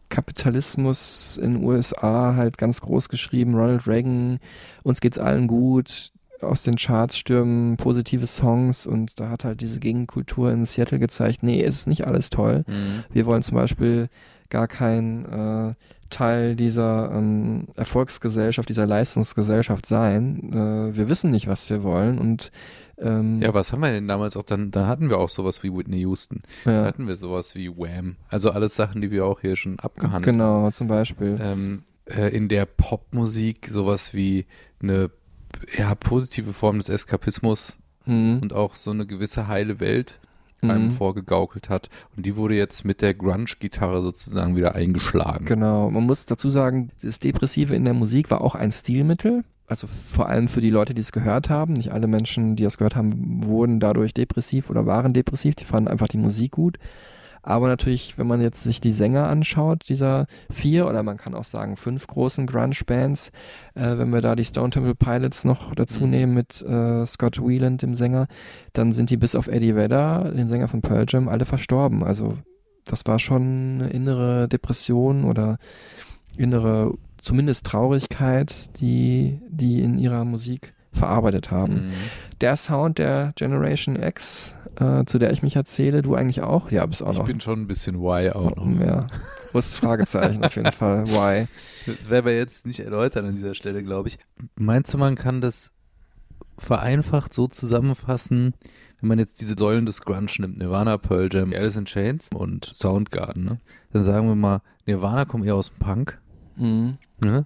Kapitalismus in den USA halt ganz groß geschrieben. Ronald Reagan, uns geht's allen gut, aus den Charts stürmen positive Songs und da hat halt diese Gegenkultur in Seattle gezeigt, nee, es ist nicht alles toll. Mhm. Wir wollen zum Beispiel gar kein äh, Teil dieser ähm, Erfolgsgesellschaft, dieser Leistungsgesellschaft sein. Äh, wir wissen nicht, was wir wollen und ähm, Ja, was haben wir denn damals auch dann? Da hatten wir auch sowas wie Whitney Houston. Da ja, hatten wir sowas wie Wham. Also alles Sachen, die wir auch hier schon abgehandelt haben. genau, zum Beispiel. ähm, äh, in der Popmusik sowas wie eine ja, positive Form des Eskapismus Mhm. und auch so eine gewisse heile Welt einem Mhm. vorgegaukelt hat. Und die wurde jetzt mit der Grunge-Gitarre sozusagen wieder eingeschlagen. Genau, man muss dazu sagen, das Depressive in der Musik war auch ein Stilmittel. Also vor allem für die Leute, die es gehört haben. Nicht alle Menschen, die das gehört haben, wurden dadurch depressiv oder waren depressiv. Die fanden einfach die Musik gut. Aber natürlich, wenn man jetzt sich die Sänger anschaut, dieser vier oder man kann auch sagen fünf großen Grunge-Bands, äh, wenn wir da die Stone Temple Pilots noch dazu Mhm. nehmen mit äh, Scott Wieland, dem Sänger, dann sind die bis auf Eddie Vedder, den Sänger von Pearl Jam, alle verstorben. Also das war schon eine innere Depression oder innere, zumindest Traurigkeit, die die in ihrer Musik verarbeitet haben. Mhm. Der Sound der Generation X, äh, zu der ich mich erzähle, du eigentlich auch? Ja, bist auch Ich noch. bin schon ein bisschen Y auch noch. *laughs* ja, großes Fragezeichen auf jeden Fall. Why? Das werden wir jetzt nicht erläutern an dieser Stelle, glaube ich. Meinst du, man kann das vereinfacht so zusammenfassen, wenn man jetzt diese Säulen des Grunge nimmt, Nirvana, Pearl Jam, Alice in Chains und Soundgarden, ne? dann sagen wir mal, Nirvana kommt eher aus dem Punk, Mhm. ne?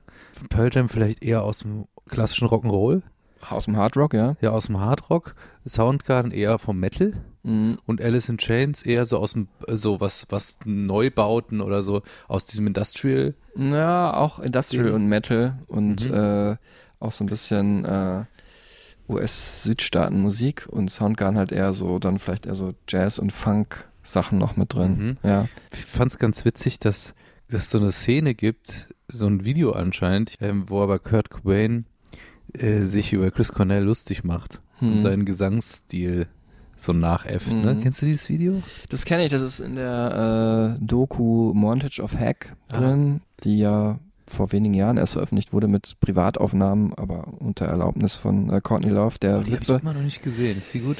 Pearl Jam vielleicht eher aus dem klassischen Rock'n'Roll, Aus dem Hard Rock, ja. ja aus dem Hardrock, Soundgarden eher vom Metal Mhm. und Alice in Chains eher so aus dem, so was, was Neubauten oder so aus diesem Industrial. Ja, auch Industrial Den- und Metal und Mhm. äh, auch so ein bisschen äh, US-Südstaaten-Musik und Soundgarden halt eher so, dann vielleicht eher so Jazz- und Funk-Sachen noch mit drin. Mhm. Ja. Ich fand es ganz witzig, dass dass es so eine Szene gibt, so ein Video anscheinend, ähm, wo aber Kurt Cobain äh, sich über Chris Cornell lustig macht Hm. und seinen Gesangsstil so nachäfft. Ne? Mhm. Kennst du dieses Video? Das kenne ich, das ist in der äh, Doku Montage of Hack Ah. drin, die ja vor wenigen Jahren erst veröffentlicht wurde mit Privataufnahmen, aber unter Erlaubnis von äh, Courtney Love, der Oh, die habe ich immer noch nicht gesehen. Ist sie gut?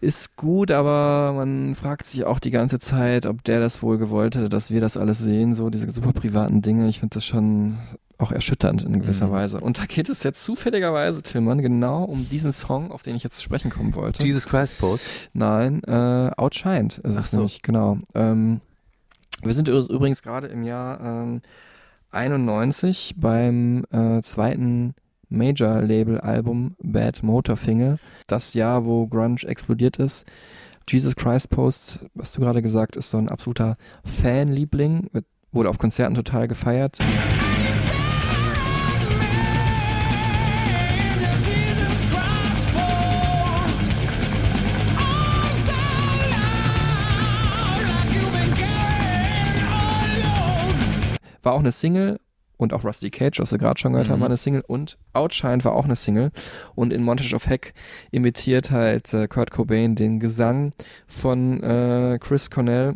Ist gut, aber man fragt sich auch die ganze Zeit, ob der das wohl gewollt hätte, dass wir das alles sehen, so diese super privaten Dinge. Ich finde das schon auch erschütternd in gewisser Mhm. Weise. Und da geht es jetzt zufälligerweise, Tillmann, genau um diesen Song, auf den ich jetzt zu sprechen kommen wollte. Jesus Christ Post. Nein, äh, Outshined ist Ach es so. nämlich, genau. Ähm, wir sind übrigens gerade im Jahr ähm, 91 beim äh, zweiten Major-Label-Album Bad Motorfinger. Das Jahr, wo Grunge explodiert ist. Jesus Christ Post, was du gerade gesagt, ist so ein absoluter Fanliebling, wird, wurde auf Konzerten total gefeiert. War auch eine Single und auch Rusty Cage, was wir gerade schon gehört haben, Mhm. war eine Single und Outshine war auch eine Single und in Montage of Heck imitiert halt äh, Kurt Cobain den Gesang von äh, Chris Cornell.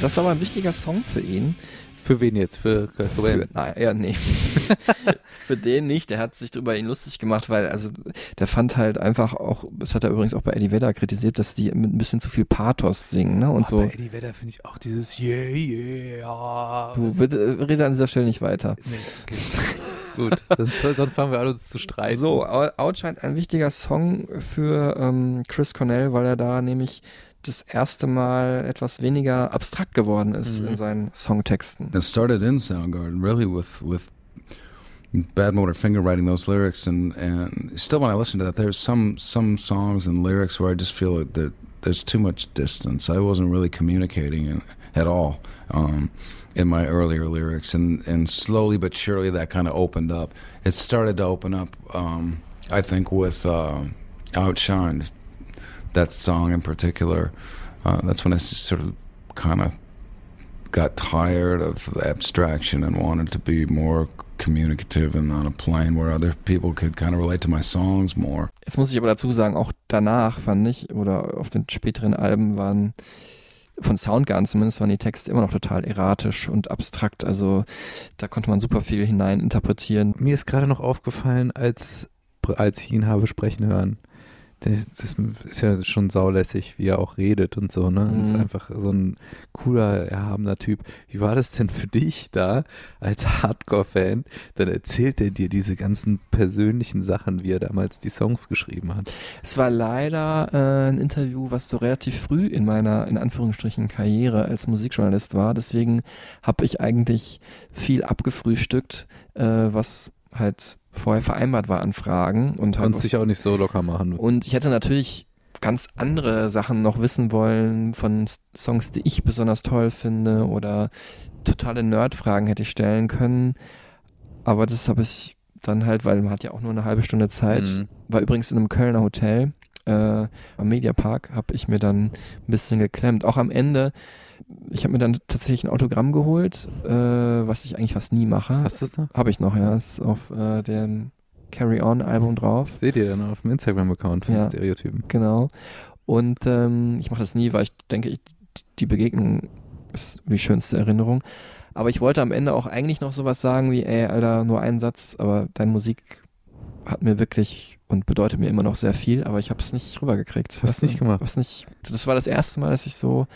Das war aber ein wichtiger Song für ihn. Für wen jetzt? Für Kurt Cobain? Für, nein, ja, nee. *laughs* Für den nicht. Der hat sich drüber ihn lustig gemacht, weil, also, der fand halt einfach auch, das hat er übrigens auch bei Eddie Vedder kritisiert, dass die mit ein bisschen zu viel Pathos singen, ne? Und Boah, so. Bei Eddie Vedder finde ich auch dieses Yeah, yeah. Du, bitte, äh, rede an dieser Stelle nicht weiter. Nee, okay. *laughs* Gut, sonst, sonst fangen wir an, uns zu streiten. So, Out- Outshine ein wichtiger Song für ähm, Chris Cornell, weil er da nämlich das erste Mal etwas weniger abstrakt geworden ist Mhm. in seinen Songtexten. It started in Soundgarden, really, with with Bad Motor Finger writing those lyrics, and and still when I listen to that, there's some some songs and lyrics where I just feel that there, there's too much distance. I wasn't really communicating in, at all um, in my earlier lyrics, and and slowly but surely that kind of opened up. It started to open up, um, I think, with uh, Outshined, that song in particular. Uh, that's when I just sort of kind of got tired of abstraction and wanted to be more communicative and on a plane where other people could kind of relate to my songs more. Jetzt muss ich aber dazu sagen, auch danach fand ich, oder auf den späteren Alben waren von Soundgarden zumindest waren die Texte immer noch total erratisch und abstrakt. Also da konnte man super viel hinein interpretieren. Mir ist gerade noch aufgefallen, als, als ich ihn habe sprechen hören. Das ist ja schon saulässig, wie er auch redet und so, ne? Mhm. Ist einfach so ein cooler, erhabener Typ. Wie war das denn für dich da als Hardcore-Fan? Dann erzählt er dir diese ganzen persönlichen Sachen, wie er damals die Songs geschrieben hat. Es war leider äh, ein Interview, was so relativ früh in meiner, in Anführungsstrichen, Karriere als Musikjournalist war. Deswegen habe ich eigentlich viel abgefrühstückt, äh, was halt vorher vereinbart war an Fragen. Und halt sich auch nicht so locker machen. Und ich hätte natürlich ganz andere Sachen noch wissen wollen von Songs, die ich besonders toll finde oder totale Nerdfragen hätte ich stellen können. Aber das habe ich dann halt, weil man hat ja auch nur eine halbe Stunde Zeit. Mhm. War übrigens in einem Kölner Hotel äh, am Mediapark, habe ich mir dann ein bisschen geklemmt. Auch am Ende ich habe mir dann tatsächlich ein Autogramm geholt, äh, was ich eigentlich fast nie mache. Hast du es da? Habe ich noch, ja. Ist auf äh, dem Carry On Album drauf. Seht ihr dann auf dem Instagram-Account von ja, Stereotypen. Genau. Und ähm, ich mache das nie, weil ich denke, ich, die Begegnung ist die schönste Erinnerung. Aber ich wollte am Ende auch eigentlich noch sowas sagen wie, ey, Alter, nur einen Satz, aber deine Musik hat mir wirklich und bedeutet mir immer noch sehr viel, aber ich habe es nicht rübergekriegt. Hast du nicht gemacht? Was nicht, das war das erste Mal, dass ich so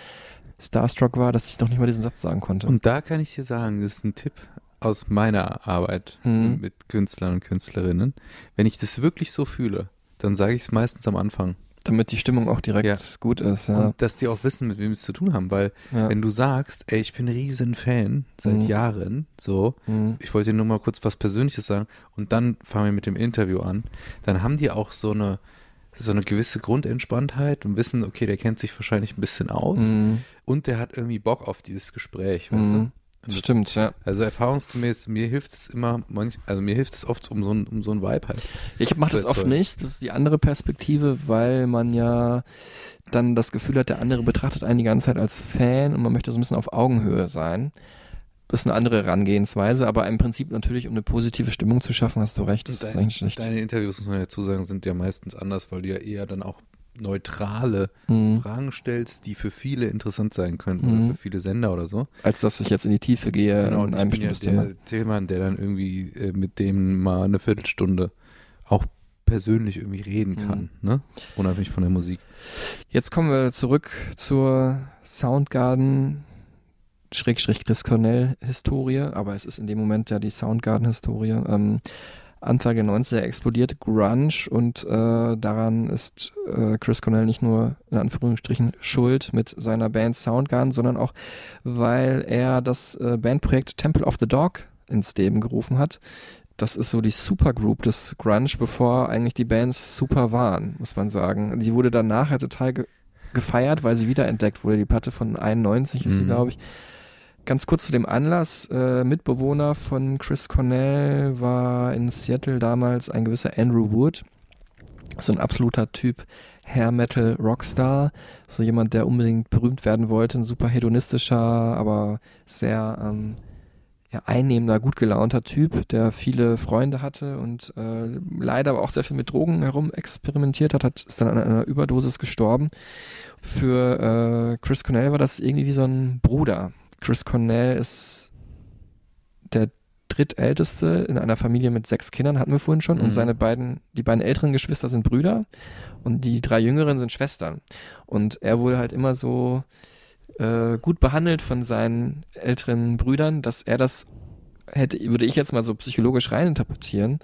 starstruck war, dass ich noch nicht mal diesen Satz sagen konnte. Und da kann ich dir sagen, das ist ein Tipp aus meiner Arbeit mhm. mit Künstlern und Künstlerinnen. Wenn ich das wirklich so fühle, dann sage ich es meistens am Anfang. Damit die Stimmung auch direkt ja. gut ist, ja. Und dass die auch wissen, mit wem sie es zu tun haben, weil ja. wenn du sagst, ey, ich bin ein riesen Fan seit mhm. Jahren, so, mhm. ich wollte dir nur mal kurz was Persönliches sagen und dann fangen wir mit dem Interview an, dann haben die auch so eine, so eine gewisse Grundentspanntheit und wissen, okay, der kennt sich wahrscheinlich ein bisschen aus mhm. und der hat irgendwie Bock auf dieses Gespräch, weißt mhm. du? Das, Stimmt, ja. Also erfahrungsgemäß, mir hilft es immer, manch, also mir hilft es oft um so ein, um so ein Vibe halt. Ich mache das oft nicht, das ist die andere Perspektive, weil man ja dann das Gefühl hat, der andere betrachtet einen die ganze Zeit als Fan und man möchte so ein bisschen auf Augenhöhe sein. Das ist eine andere Herangehensweise, aber im Prinzip natürlich, um eine positive Stimmung zu schaffen, hast du recht. Das dein, ist eigentlich schlecht. Deine Interviews, muss man dazu sagen, sind ja meistens anders, weil du ja eher dann auch neutrale mhm. Fragen stellst, die für viele interessant sein könnten mhm. oder für viele Sender oder so. Als dass ich jetzt in die Tiefe gehe genau, in einem bestimmtes ja der Thema. der dann irgendwie äh, mit dem mal eine Viertelstunde auch persönlich irgendwie reden mhm. kann, mhm. ne? Unabhängig von der Musik. Jetzt kommen wir zurück zur Soundgarden Schrägstrich Chris Cornell Historie, aber es ist in dem Moment ja die Soundgarden Historie. Ähm, Anfang der 90er explodiert Grunge und äh, daran ist äh, Chris Cornell nicht nur in Anführungsstrichen schuld mit seiner Band Soundgarden, sondern auch, weil er das äh, Bandprojekt Temple of the Dog ins Leben gerufen hat. Das ist so die Supergroup des Grunge, bevor eigentlich die Bands super waren, muss man sagen. Sie wurde dann nachher total ge gefeiert, weil sie wiederentdeckt wurde. Die Platte von 91 ist mhm. sie, glaube ich. Ganz kurz zu dem Anlass. Äh, Mitbewohner von Chris Cornell war in Seattle damals ein gewisser Andrew Wood. So ein absoluter Typ Hair Metal Rockstar. So jemand, der unbedingt berühmt werden wollte. Ein super hedonistischer, aber sehr ähm, ja, einnehmender, gut gelaunter Typ, der viele Freunde hatte und äh, leider aber auch sehr viel mit Drogen herum experimentiert hat, hat ist dann an einer Überdosis gestorben. Für äh, Chris Cornell war das irgendwie wie so ein Bruder. Chris Cornell ist der drittälteste in einer Familie mit sechs Kindern, hatten wir vorhin schon. Mhm. Und seine beiden, die beiden älteren Geschwister sind Brüder und die drei jüngeren sind Schwestern. Und er wurde halt immer so äh, gut behandelt von seinen älteren Brüdern, dass er das hätte, würde ich jetzt mal so psychologisch reininterpretieren,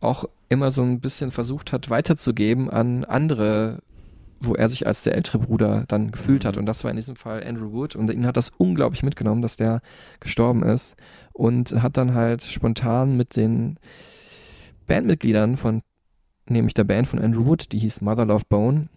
auch immer so ein bisschen versucht hat weiterzugeben an andere wo er sich als der ältere Bruder dann gefühlt mhm. hat. Und das war in diesem Fall Andrew Wood. Und ihn hat das unglaublich mitgenommen, dass der gestorben ist. Und hat dann halt spontan mit den Bandmitgliedern von, nämlich der Band von Andrew Wood, die hieß Mother Love Bone,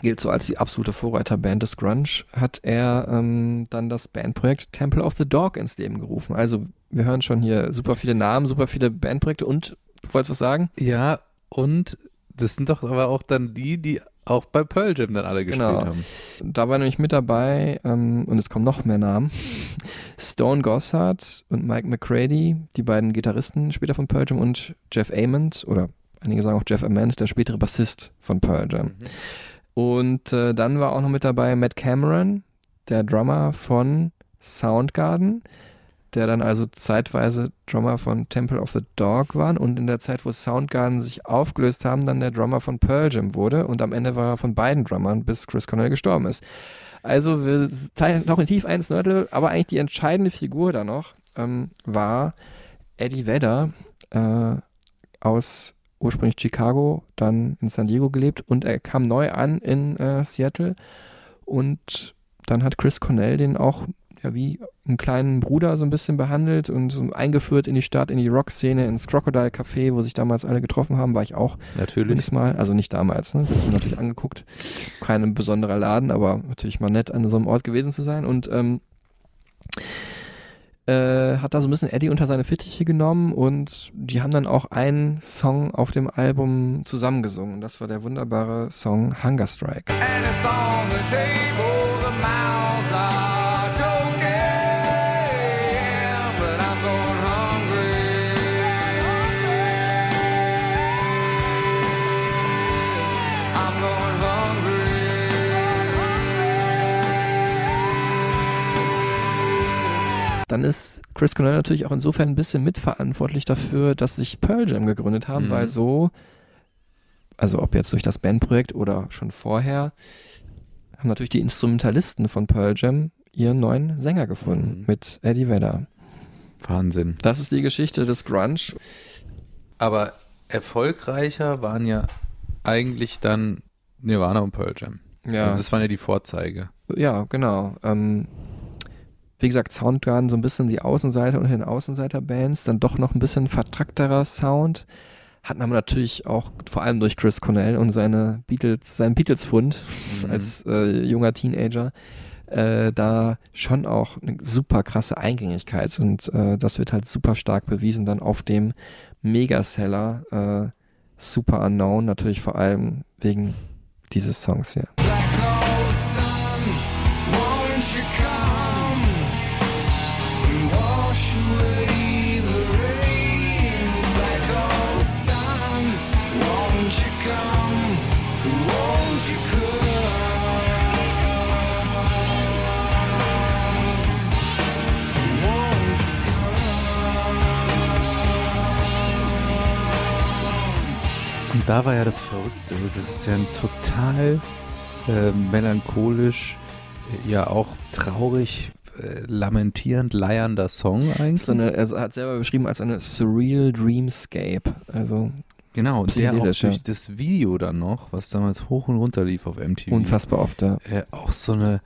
gilt so als die absolute Vorreiterband des Grunge, hat er ähm, dann das Bandprojekt Temple of the Dog ins Leben gerufen. Also wir hören schon hier super viele Namen, super viele Bandprojekte und du wolltest was sagen? Ja, und das sind doch aber auch dann die, die auch bei Pearl Jam dann alle gespielt Genau. haben. Da war nämlich mit dabei, ähm, und es kommen noch mehr Namen, Stone Gossard und Mike McCready, die beiden Gitarristen später von Pearl Jam und Jeff Ament, oder einige sagen auch Jeff Ament, der spätere Bassist von Pearl Jam. Und äh, dann war auch noch mit dabei Matt Cameron, der Drummer von Soundgarden, der dann also zeitweise Drummer von Temple of the Dog war und in der Zeit, wo Soundgarden sich aufgelöst haben, dann der Drummer von Pearl Jam wurde und am Ende war er von beiden Drummern, bis Chris Cornell gestorben ist. Also wir teilen noch in tief eins Nördel, aber eigentlich die entscheidende Figur da noch ähm, war Eddie Vedder äh, aus ursprünglich Chicago, dann in San Diego gelebt und er kam neu an in äh, Seattle und dann hat Chris Cornell den auch ja, wie einen kleinen Bruder so ein bisschen behandelt und so eingeführt in die Stadt, in die Rock-Szene, ins Crocodile Café, wo sich damals alle getroffen haben, war ich auch Natürlich. Mal, also nicht damals, ne? Das ist mir natürlich angeguckt. Kein besonderer Laden, aber natürlich mal nett, an so einem Ort gewesen zu sein. Und ähm, äh, hat da so ein bisschen Eddie unter seine Fittiche genommen und die haben dann auch einen Song auf dem Album zusammengesungen. Und das war der wunderbare Song Hunger Strike. And it's on the table, Dann ist Chris Cornell natürlich auch insofern ein bisschen mitverantwortlich dafür, dass sich Pearl Jam gegründet haben, Mhm. weil so, also ob jetzt durch das Bandprojekt oder schon vorher, haben natürlich die Instrumentalisten von Pearl Jam ihren neuen Sänger gefunden Mhm. mit Eddie Vedder. Wahnsinn. Das ist die Geschichte des Grunge. Aber erfolgreicher waren ja eigentlich dann Nirvana und Pearl Jam. Ja, Also das waren ja die Vorzeige. ja genau. Ähm, wie gesagt, Soundgarden so ein bisschen die Außenseiter unter den Außenseiter-Bands, dann doch noch ein bisschen vertrackterer Sound. Hatten aber natürlich auch vor allem durch Chris Cornell und seine Beatles, seinen Beatles-Fund Mhm. als äh, junger Teenager äh, da schon auch eine super krasse Eingängigkeit und äh, das wird halt super stark bewiesen dann auf dem Megaseller äh, Super Unknown, natürlich vor allem wegen dieses Songs hier. Da war ja das Verrückte. Das ist ja ein total äh, melancholisch, äh, ja auch traurig, äh, lamentierend leiernder Song eigentlich. So eine, er hat selber beschrieben als eine surreal dreamscape. Also genau, und der auch ja. durch das Video dann noch, was damals hoch und runter lief auf MTV. unfassbar oft. Ja. äh, auch so eine,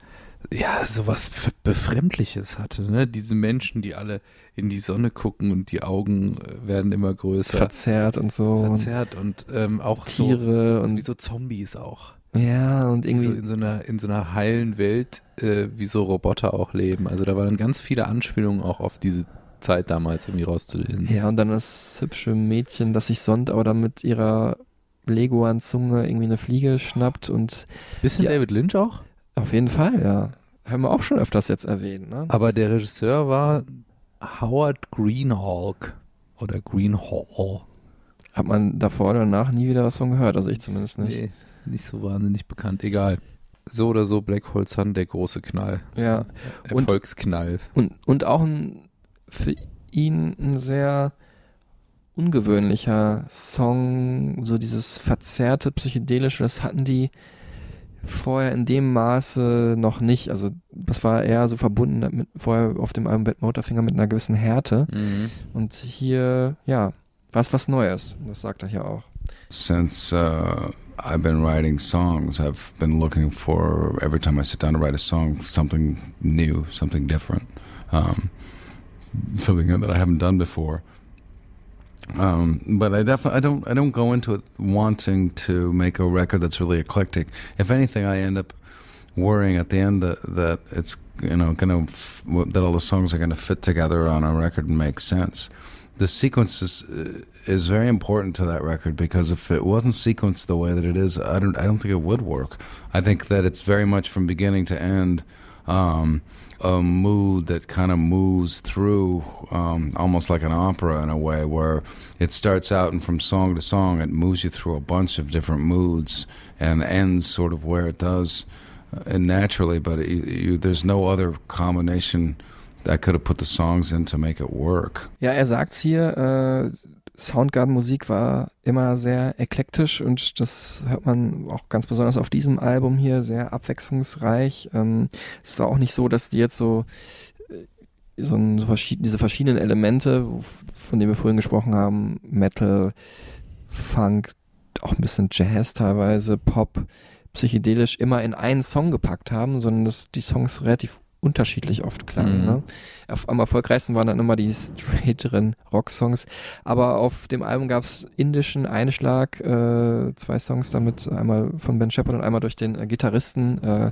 ja, sowas Befremdliches hatte, ne? Diese Menschen, die alle in die Sonne gucken und die Augen äh, werden immer größer. Verzerrt und so. verzerrt und ähm, auch Tiere so, und wie so Zombies auch. ja und Die so irgendwie in so einer, in so einer heilen Welt, äh, wie so Roboter auch leben. Also da waren ganz viele Anspielungen auch auf diese Zeit damals irgendwie rauszulesen. ja und dann das hübsche Mädchen, das sich sonnt, aber dann mit ihrer Leguan-Zunge irgendwie eine Fliege schnappt und Bisschen. David Lynch auch? Auf jeden Fall, ja. Haben wir auch schon öfters jetzt erwähnt, ne? Aber der Regisseur war Howard Greenhawk oder Greenhall. Hat man davor oder danach nie wieder was von gehört, also ich zumindest nicht. Nee, nicht so wahnsinnig bekannt. Egal. So oder so, Black Hole Sun, der große Knall. Ja. Und- Erfolgsknall. Und, und auch ein, für ihn ein sehr ungewöhnlicher Song, so dieses verzerrte psychedelische, das hatten die vorher in dem Maße noch nicht. Also das war eher so verbunden mit vorher auf dem Album Bad Motorfinger mit einer gewissen Härte. Mhm. Und hier, ja, war es was Neues. Das sagt er hier auch. Since uh, I've been writing songs, I've been looking for every time I sit down to write a song, something new, something different, um, something that I haven't done before. Um, but I definitely I don't I don't go into it wanting to make a record that's really eclectic. If anything, I end up worrying at the end that that it's you know gonna f- that all the songs are gonna fit together on a record and make sense. the sequence is is very important to that record because if it wasn't sequenced the way that it is, I don't I don't think it would work. I think that it's very much from beginning to end. Um, a mood that kind of moves through um, almost like an opera in a way where it starts out and from song to song it moves you through a bunch of different moods and ends sort of where it does uh, naturally but it, you, there's no other combination I could have put the songs in to make it work. Ja, er sagt's hier, äh, Soundgarden-Musik war immer sehr eklektisch und das hört man auch ganz besonders auf diesem Album hier, sehr abwechslungsreich. Ähm, es war auch nicht so, dass die jetzt so, äh, so, ein, so verschied diese verschiedenen Elemente, von denen wir vorhin gesprochen haben, Metal, Funk, auch ein bisschen Jazz teilweise, Pop, psychedelisch immer in einen Song gepackt haben, sondern dass die Songs relativ unterschiedlich oft klangen. Mhm. Ne? Am erfolgreichsten waren dann immer die straighteren Rocksongs. Aber auf dem Album gab es indischen Einschlag, äh, zwei Songs damit, einmal von Ben Shepard und einmal durch den äh, Gitarristen äh,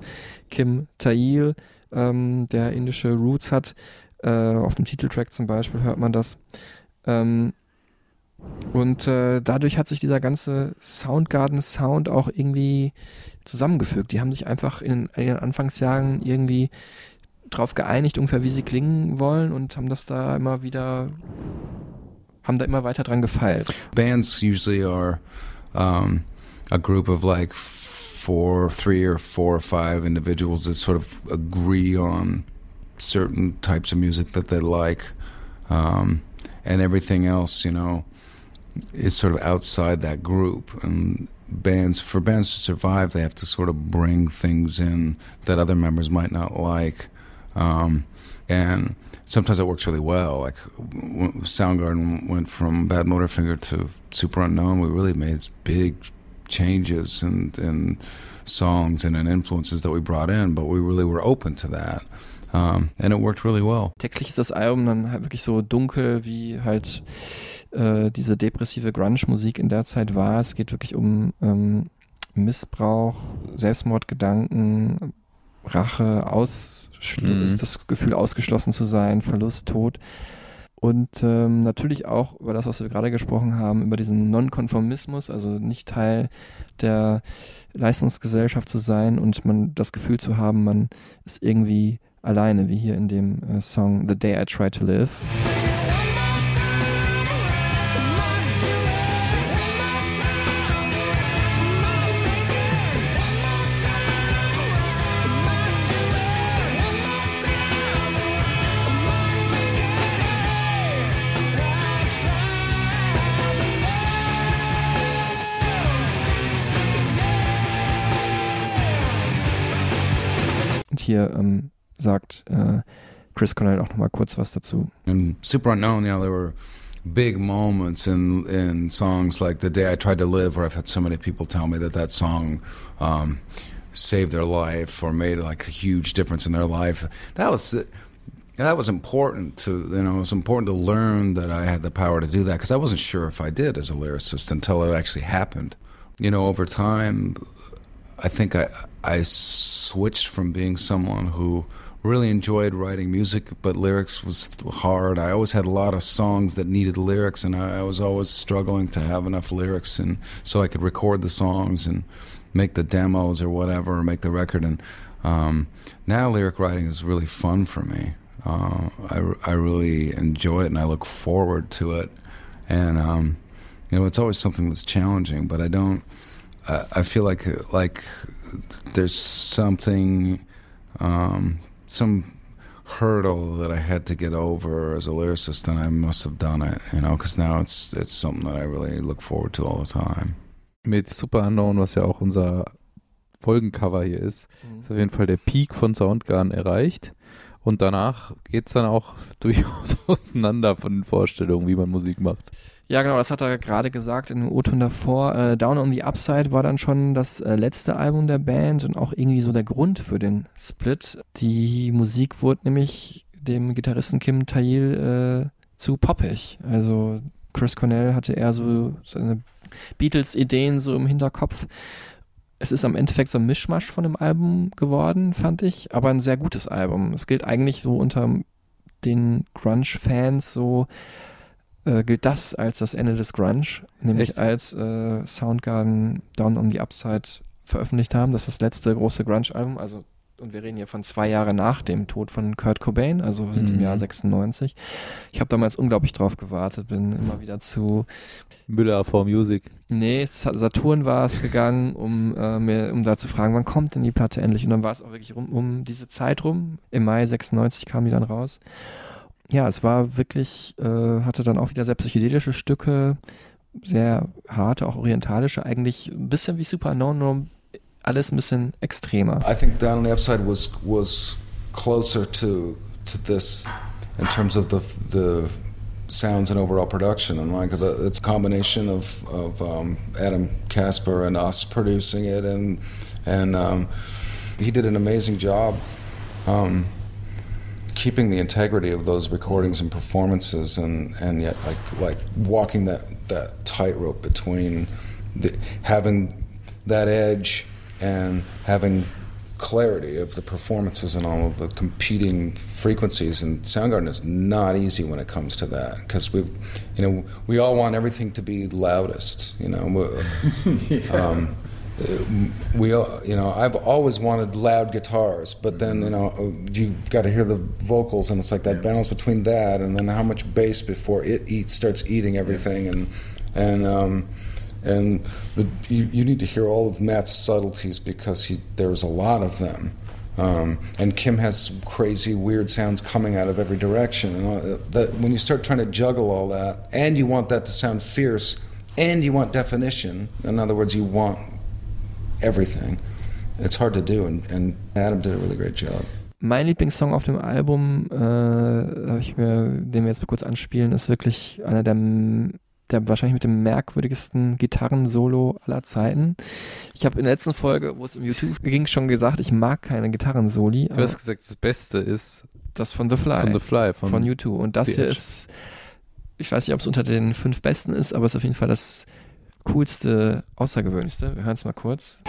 Kim Tail, ähm, der indische Roots hat. Äh, auf dem Titeltrack zum Beispiel hört man das. Ähm, und äh, dadurch hat sich dieser ganze Soundgarden-Sound auch irgendwie zusammengefügt. Die haben sich einfach in, in den Anfangsjahren irgendwie drauf geeinigt, ungefähr wie sie klingen wollen und haben das da immer wieder, haben da immer weiter dran gefeilt. Bands usually are um, a group of like four, three or four or five individuals that sort of agree on certain types of music that they like, um, and everything else, you know, is sort of outside that group. And bands, for bands to survive, they have to sort of bring things in that other members might not like. Um, and sometimes it works really well. Like Soundgarden went from Bad Motorfinger to Super Unknown. We really made big changes and and songs and, and influences that we brought in, but we really were open to that. Um, and it worked really well. Textlich ist das Album dann halt wirklich so dunkel, wie halt äh, diese depressive Grunge-Musik in der Zeit war. Es geht wirklich um ähm, Missbrauch, Selbstmordgedanken, Rache, aus mhm. ist das Gefühl ausgeschlossen zu sein, Verlust, Tod. Und ähm, natürlich auch über das, was wir gerade gesprochen haben, über diesen Nonkonformismus, also nicht Teil der Leistungsgesellschaft zu sein und man das Gefühl zu haben, man ist irgendwie alleine, wie hier in dem äh, Song The Day I Try to Live. Hier ähm, sagt äh, Chris Cornell auch nochmal kurz was dazu. Super Unknown, yeah, there were big moments in in songs like "The Day I Tried to Live," where I've had so many people tell me that that song um, saved their life or made like a huge difference in their life. That was that was important to you know it was important to learn that I had the power to do that because I wasn't sure if I did as a lyricist until it actually happened. You know, over time, I think I I switched from being someone who really enjoyed writing music, but lyrics was hard. I always had a lot of songs that needed lyrics, and I, was always struggling to have enough lyrics, and so I could record the songs and make the demos or whatever, or make the record. And um, now lyric writing is really fun for me. Uh, I, I really enjoy it, and I look forward to it. And um, you know, it's always something that's challenging, but I don't. I feel like like there's something, um, some hurdle that I had to get over as a lyricist, and I must have done it, you know, because now it's it's something that I really look forward to all the time. Mit Super Unknown, was ja auch unser Folgencover hier ist, mhm. ist auf jeden Fall der Peak von Soundgarden erreicht. Und danach geht es dann auch *laughs* durchaus auseinander von den Vorstellungen, wie man Musik macht. Ja, genau, das hat er gerade gesagt in dem O-Ton davor. Äh, Down on the Upside war dann schon das äh, letzte Album der Band und auch irgendwie so der Grund für den Split. Die Musik wurde nämlich dem Gitarristen Kim Tail äh, zu poppig. Also Chris Cornell hatte eher so seine Beatles-Ideen so im Hinterkopf. Es ist am Endeffekt so ein Mischmasch von dem Album geworden, fand ich, aber ein sehr gutes Album. Es gilt eigentlich so unter den Grunge-Fans so äh, gilt das als das Ende des Grunge, nämlich Echt? als äh, Soundgarden Down on the Upside veröffentlicht haben. Das ist das letzte große Grunge-Album, also und wir reden hier von zwei Jahre nach dem Tod von Kurt Cobain, also wir sind im Mhm. Jahr 96. Ich habe damals unglaublich drauf gewartet, bin immer wieder zu Müller for Music. Nee, Sa- Saturn war es gegangen, um, äh, mir, um da zu fragen, wann kommt denn die Platte endlich? Und dann war es auch wirklich rum, um diese Zeit rum. Im Mai 96 kam die dann raus. Ja, es war wirklich, äh, hatte dann auch wieder sehr psychedelische Stücke, sehr harte, auch orientalische, eigentlich ein bisschen wie Super Unknown, nur alles ein bisschen extremer. I think Down on the Upside was was closer to to this in terms of the the sounds and overall production, and like the, it's a combination of of um, Adam Casper and us producing it, and and um, he did an amazing job. Um, keeping the integrity of those recordings and performances and, and yet like like walking that, that tightrope between the, having that edge and having clarity of the performances and all of the competing frequencies and Soundgarden is not easy when it comes to that because we you know we all want everything to be loudest you know We- *laughs* um, we all, you know I've always wanted loud guitars but then you know you got to hear the vocals and it's like that balance between that and then how much bass before it eats starts eating everything and and um, and the, you, you need to hear all of Matt's subtleties because he there's a lot of them. Um, and Kim has some crazy, weird sounds coming out of every direction. And that, that, when you start trying to juggle all that, and you want that to sound fierce, and you want definition, in other words, you want everything, it's hard to do. And, and Adam did a really great job. Mein Lieblingssong auf dem Album, äh, ich mir, den wir jetzt mal kurz anspielen, ist wirklich einer der, der wahrscheinlich mit dem merkwürdigsten Gitarrensolo aller Zeiten. Ich habe in der letzten Folge, wo es um YouTube ging, schon gesagt, ich mag keine Gitarrensoli. Du hast gesagt, das Beste ist das von The Fly. von The Fly, von, von U2. Und das The hier ist, ich weiß nicht, ob es unter den fünf besten ist, aber es ist auf jeden Fall das coolste, außergewöhnlichste. Wir hören es mal kurz.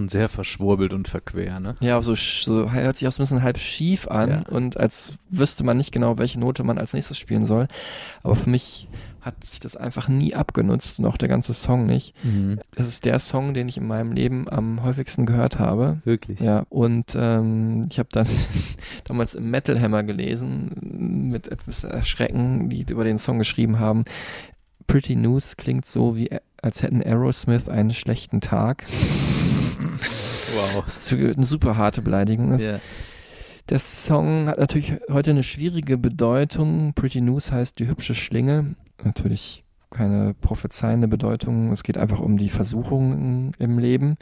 Schon sehr verschwurbelt und verquer, ne? Ja, so, so hört sich auch so ein bisschen halb schief an Ja. und als wüsste man nicht genau, welche Note man als nächstes spielen soll. Aber für mich hat sich das einfach nie abgenutzt und auch der ganze Song nicht. Mhm. Das ist der Song, den ich in meinem Leben am häufigsten gehört habe. Wirklich. Ja, und ähm, ich habe dann *laughs* damals im Metal Hammer gelesen, mit etwas Erschrecken, die über den Song geschrieben haben. Pretty News klingt so, wie als hätten Aerosmith einen schlechten Tag. Wow. Was eine super harte Beleidigung ist. Ja. Der Song hat natürlich heute eine schwierige Bedeutung. Pretty News heißt die hübsche Schlinge. Natürlich keine prophezeiende Bedeutung. Es geht einfach um die Versuchungen im Leben.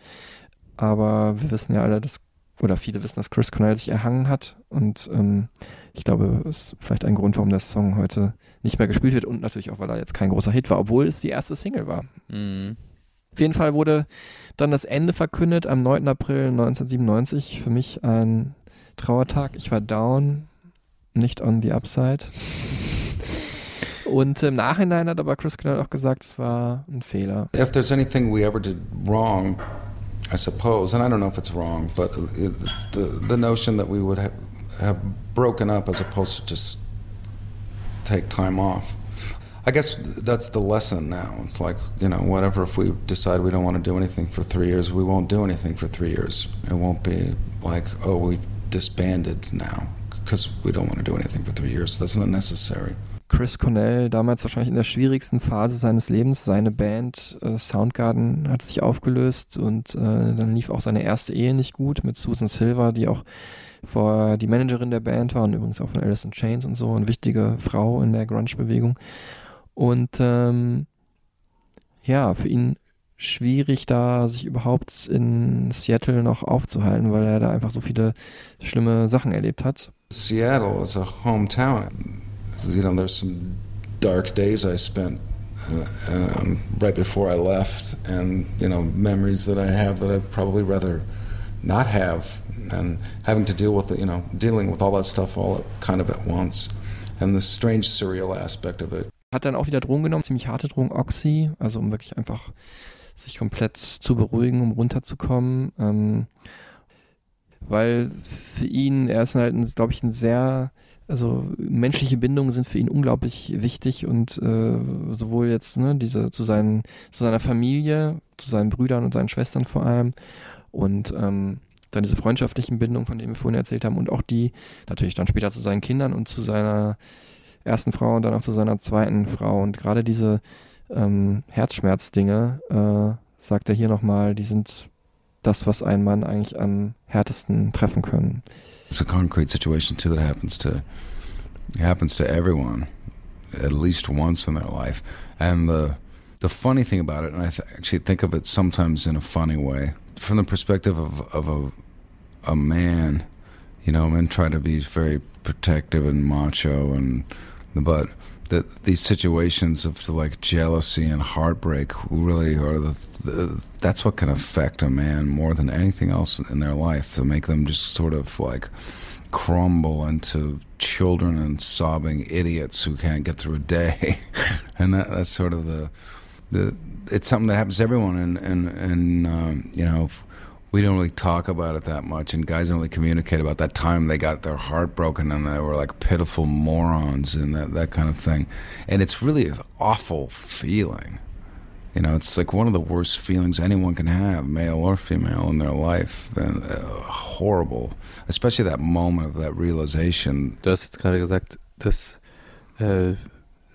Aber wir wissen ja alle, dass, oder viele wissen, dass Chris Cornell sich erhangen hat. Und ähm, ich glaube, es ist vielleicht ein Grund, warum der Song heute nicht mehr gespielt wird. Und natürlich auch, weil er jetzt kein großer Hit war, obwohl es die erste Single war. Mhm. Auf jeden Fall wurde dann das Ende verkündet am 9. April 1997. Für mich ein Trauertag. Ich war down, nicht on the upside. Und im Nachhinein hat aber Chris Cornell auch gesagt, es war ein Fehler. If there's anything we ever did wrong, I suppose, and I don't know if it's wrong, but the the notion that we would have, have broken up as opposed to just take time off. I guess that's the lesson now. It's like you know, whatever. If we decide we don't want to do anything for three years, we won't do anything for three years. It won't be like, oh, we disbanded now because we don't want to do anything for three years. That's not necessary. Chris Cornell, damals wahrscheinlich in der schwierigsten Phase seines Lebens, seine Band äh, Soundgarden hat sich aufgelöst und äh, dann lief auch seine erste Ehe nicht gut mit Susan Silver, die auch vor die Managerin der Band war und übrigens auch von Alice in Chains und so, eine wichtige Frau in der Grunge-Bewegung. Und ähm, ja, für ihn schwierig, da sich überhaupt in Seattle noch aufzuhalten, weil er da einfach so viele schlimme Sachen erlebt hat. Seattle is a hometown. you know, there's some dark days I spent uh, um, right before I left, and you know, memories that I have that I'd probably rather not have, and having to deal with it, you know, dealing with all that stuff all kind of at once, and the strange surreal aspect of it. Hat dann auch wieder Drogen genommen, ziemlich harte Drogen, Oxy, also um wirklich einfach sich komplett zu beruhigen, um runterzukommen. Ähm, weil für ihn, er ist halt, glaube ich, ein sehr, also menschliche Bindungen sind für ihn unglaublich wichtig und äh, sowohl jetzt ne, diese zu seinen, zu seiner Familie, zu seinen Brüdern und seinen Schwestern vor allem und ähm, dann diese freundschaftlichen Bindungen, von denen wir vorhin erzählt haben und auch die natürlich dann später zu seinen Kindern und zu seiner ersten Frau und dann auch zu seiner zweiten Frau und gerade diese ähm, Herzschmerzdinge, äh, sagt er hier nochmal, die sind das, was einen Mann eigentlich am härtesten treffen können. It's a concrete situation too that happens to happens to everyone at least once in their life. And the the funny thing about it, and I th actually think of it sometimes in a funny way, from the perspective of of a a man, you know, men try to be very protective and macho, and but that these situations of like jealousy and heartbreak really are the, the, that's what can affect a man more than anything else in their life to make them just sort of like crumble into children and sobbing idiots who can't get through a day. *laughs* And that, that's sort of the the it's something that happens to everyone and and and um, you know we don't really talk about it that much, and guys don't really communicate about that time they got their heart broken and they were like pitiful morons and that that kind of thing. And it's really an awful feeling. You know, it's like one of the worst feelings anyone can have, male or female, in their life. And uh, horrible, especially that moment of that realization. Du hast jetzt gerade gesagt, dass äh,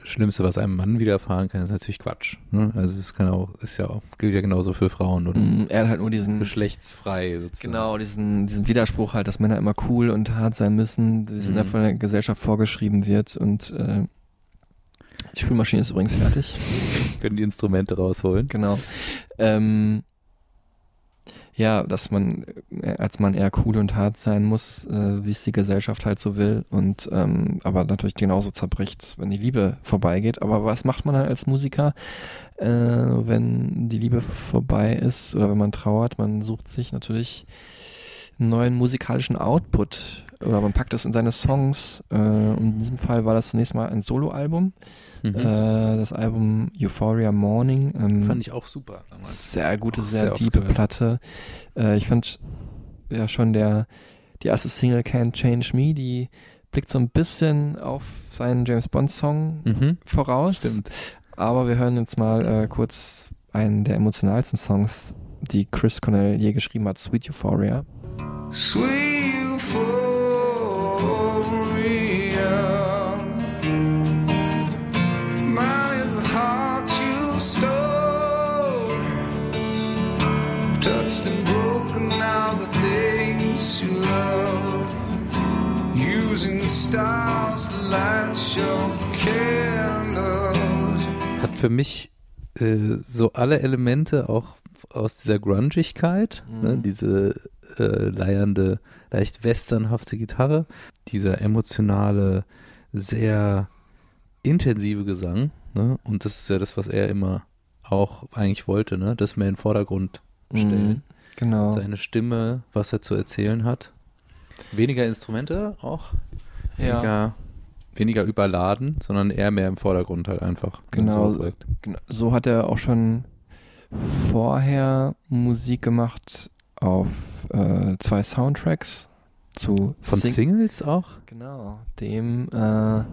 Schlimmste, was einem Mann widerfahren kann, ist natürlich Quatsch. Ne? Also es kann auch, ist ja auch, gilt ja genauso für Frauen oder Mm, er hat halt nur diesen geschlechtsfrei sozusagen. Genau, diesen, diesen Widerspruch halt, dass Männer immer cool und hart sein müssen, das Mhm. von der Gesellschaft vorgeschrieben wird und äh, die Spülmaschine ist übrigens fertig. *laughs* Können die Instrumente rausholen. Genau. Ähm, ja, dass man äh, als Mann eher cool und hart sein muss, äh, wie es die Gesellschaft halt so will und ähm, aber natürlich genauso zerbricht, wenn die Liebe vorbeigeht. Aber was macht man dann als Musiker, äh, wenn die Liebe vorbei ist oder wenn man trauert? Man sucht sich natürlich einen neuen musikalischen Output oder man packt es in seine Songs. Äh, und in diesem Fall war das zunächst mal ein Soloalbum. Mhm. Äh, das Album Euphoria Morning. Ähm, Fand ich auch super damals. sehr gute, Auch sehr, sehr tiefe. Platte. Äh, ich fand ja schon der die erste Single Can't Change Me, die blickt so ein bisschen auf seinen James Bond Song Mhm. voraus. Stimmt. Aber wir hören jetzt mal äh, kurz einen der emotionalsten Songs, die Chris Cornell je geschrieben hat, Sweet Euphoria. Sweet euphoria. Touched and broken now the things you loved. Using stars to light your candles. Hat für mich äh, so alle Elemente auch aus dieser Grungigkeit, ne? Mhm. diese äh, leiernde, leicht westernhafte Gitarre, dieser emotionale, sehr intensive Gesang, ne? und das ist ja das, was er immer auch eigentlich wollte, ne? das mehr in den Vordergrund stellen. Mhm, Genau. Seine Stimme, was er zu erzählen hat. Weniger Instrumente auch, Ja. weniger, weniger überladen, sondern eher mehr im Vordergrund halt einfach. Genau. Soloprojekt. Genau, so hat er auch schon vorher Musik gemacht auf äh, zwei Soundtracks zu Von Sing- Singles auch? Genau, dem äh,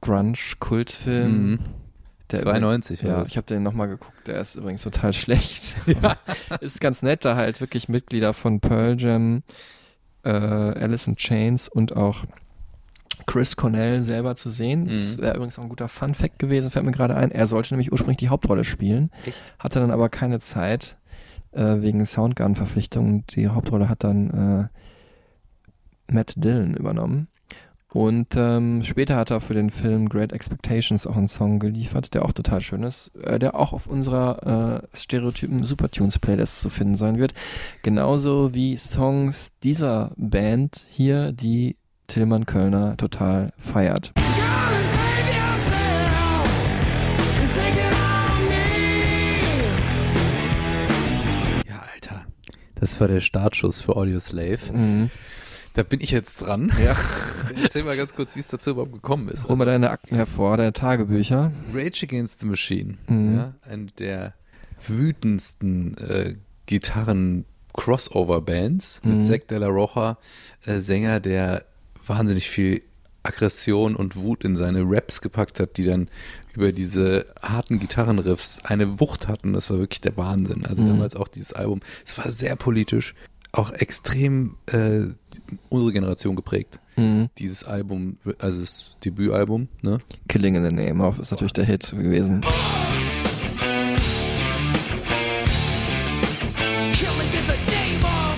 Grunge-Kultfilm. Mhm. Der 92 Ja, das. ich habe den nochmal geguckt, der ist übrigens total *laughs* schlecht. *laughs* *laughs* ist ganz nett, da halt wirklich Mitglieder von Pearl Jam, äh, Alice in Chains und auch Chris Cornell selber zu sehen. Das Mhm. wäre übrigens auch ein guter Fun-Fact gewesen, fällt mir gerade ein. Er sollte nämlich ursprünglich die Hauptrolle spielen, Echt? hatte dann aber keine Zeit äh, wegen Soundgarden-Verpflichtungen. Die Hauptrolle hat dann äh, Matt Dillon übernommen. Und ähm, später hat er für den Film Great Expectations auch einen Song geliefert, der auch total schön ist, äh, der auch auf unserer äh, Stereotypen Supertunes Playlist zu finden sein wird. Genauso wie Songs dieser Band hier, die Tillmann Kölner total feiert. Ja, Alter. Das war der Startschuss für Audio Slave. Mhm. Da bin ich jetzt dran. Ja. *laughs* Erzähl mal ganz kurz, wie es dazu überhaupt gekommen ist. Hol mal deine Akten hervor, deine Tagebücher. Rage Against the Machine, Mhm. ja, eine der wütendsten äh, Gitarren-Crossover-Bands Mhm. mit Zack de la Rocha, äh, Sänger, der wahnsinnig viel Aggression und Wut in seine Raps gepackt hat, die dann über diese harten Gitarrenriffs eine Wucht hatten. Das war wirklich der Wahnsinn. Also Mhm. damals auch dieses Album. Es war sehr politisch, auch extrem äh, unsere Generation geprägt. Mhm. Dieses Album, also das Debütalbum, ne? Killing in the Name of ist natürlich der Hit gewesen.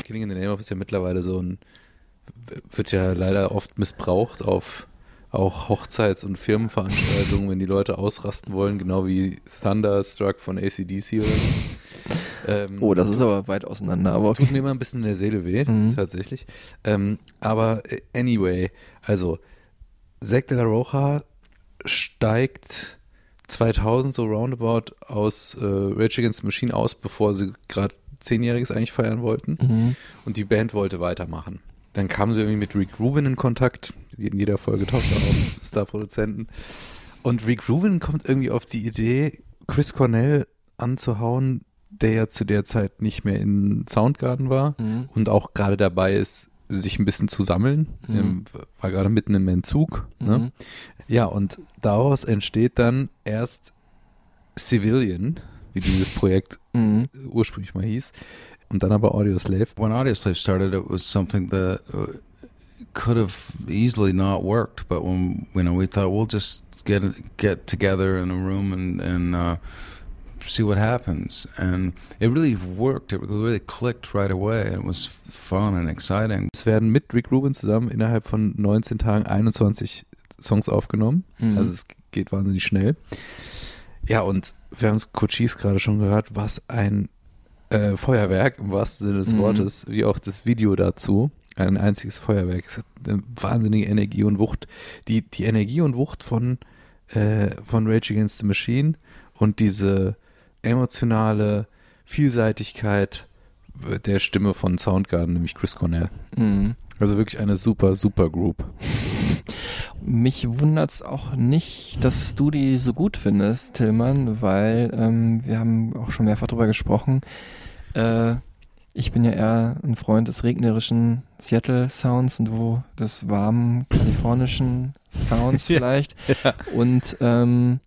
Killing in the Name of ist ja mittlerweile so ein, wird ja leider oft missbraucht auf auch Hochzeits- und Firmenveranstaltungen, wenn die Leute ausrasten wollen, genau wie Thunderstruck von ACDC oder so. Ähm, Oh, das ist aber weit auseinander, aber Tut mir immer ein bisschen in der Seele weh, Mhm. tatsächlich. Ähm, aber äh, anyway, also Zack de la Rocha steigt 2000 so roundabout aus äh, Rage Against the Machine aus, bevor sie gerade Zehnjähriges eigentlich feiern wollten. Mhm. Und die Band wollte weitermachen. Dann kamen sie irgendwie mit Rick Rubin in Kontakt. In jeder Folge taucht er auf, *laughs* Star-Produzenten. Und Rick Rubin kommt irgendwie auf die Idee, Chris Cornell anzuhauen, der ja zu der Zeit nicht mehr in Soundgarden war Mhm. und auch gerade dabei ist, sich ein bisschen zu sammeln. Mhm. Ähm, war gerade mitten im Entzug. Ne? Mhm. Ja, und daraus entsteht dann erst Civilian, wie dieses Projekt Mhm. ursprünglich mal hieß, und dann aber Audio Slave. When Audioslave started, it was something that uh, could have easily not worked. But when you know, we thought we'll just get get together in a room and and uh, see what happens. And it really worked. It really clicked right away. It was fun and exciting. Es werden mit Rick Rubin zusammen innerhalb von 19 Tagen 21 Songs aufgenommen. Mhm. Also es geht wahnsinnig schnell. Ja, und wir haben es Cochise gerade schon gehört, was ein äh, Feuerwerk im wahrsten Sinne des Mhm. Wortes, wie auch das Video dazu. Ein einziges Feuerwerk. Es hat eine wahnsinnige Energie und Wucht. Die, die Energie und Wucht von, äh, von Rage Against the Machine und diese emotionale Vielseitigkeit der Stimme von Soundgarden, nämlich Chris Cornell. Mhm. Also wirklich eine super, super Group. Mich wundert's auch nicht, dass du die so gut findest, Tillmann, weil ähm, wir haben auch schon mehrfach drüber gesprochen. Äh, ich bin ja eher ein Freund des regnerischen Seattle Sounds und wo des warmen kalifornischen Sounds *laughs* Ja. vielleicht. Und ähm,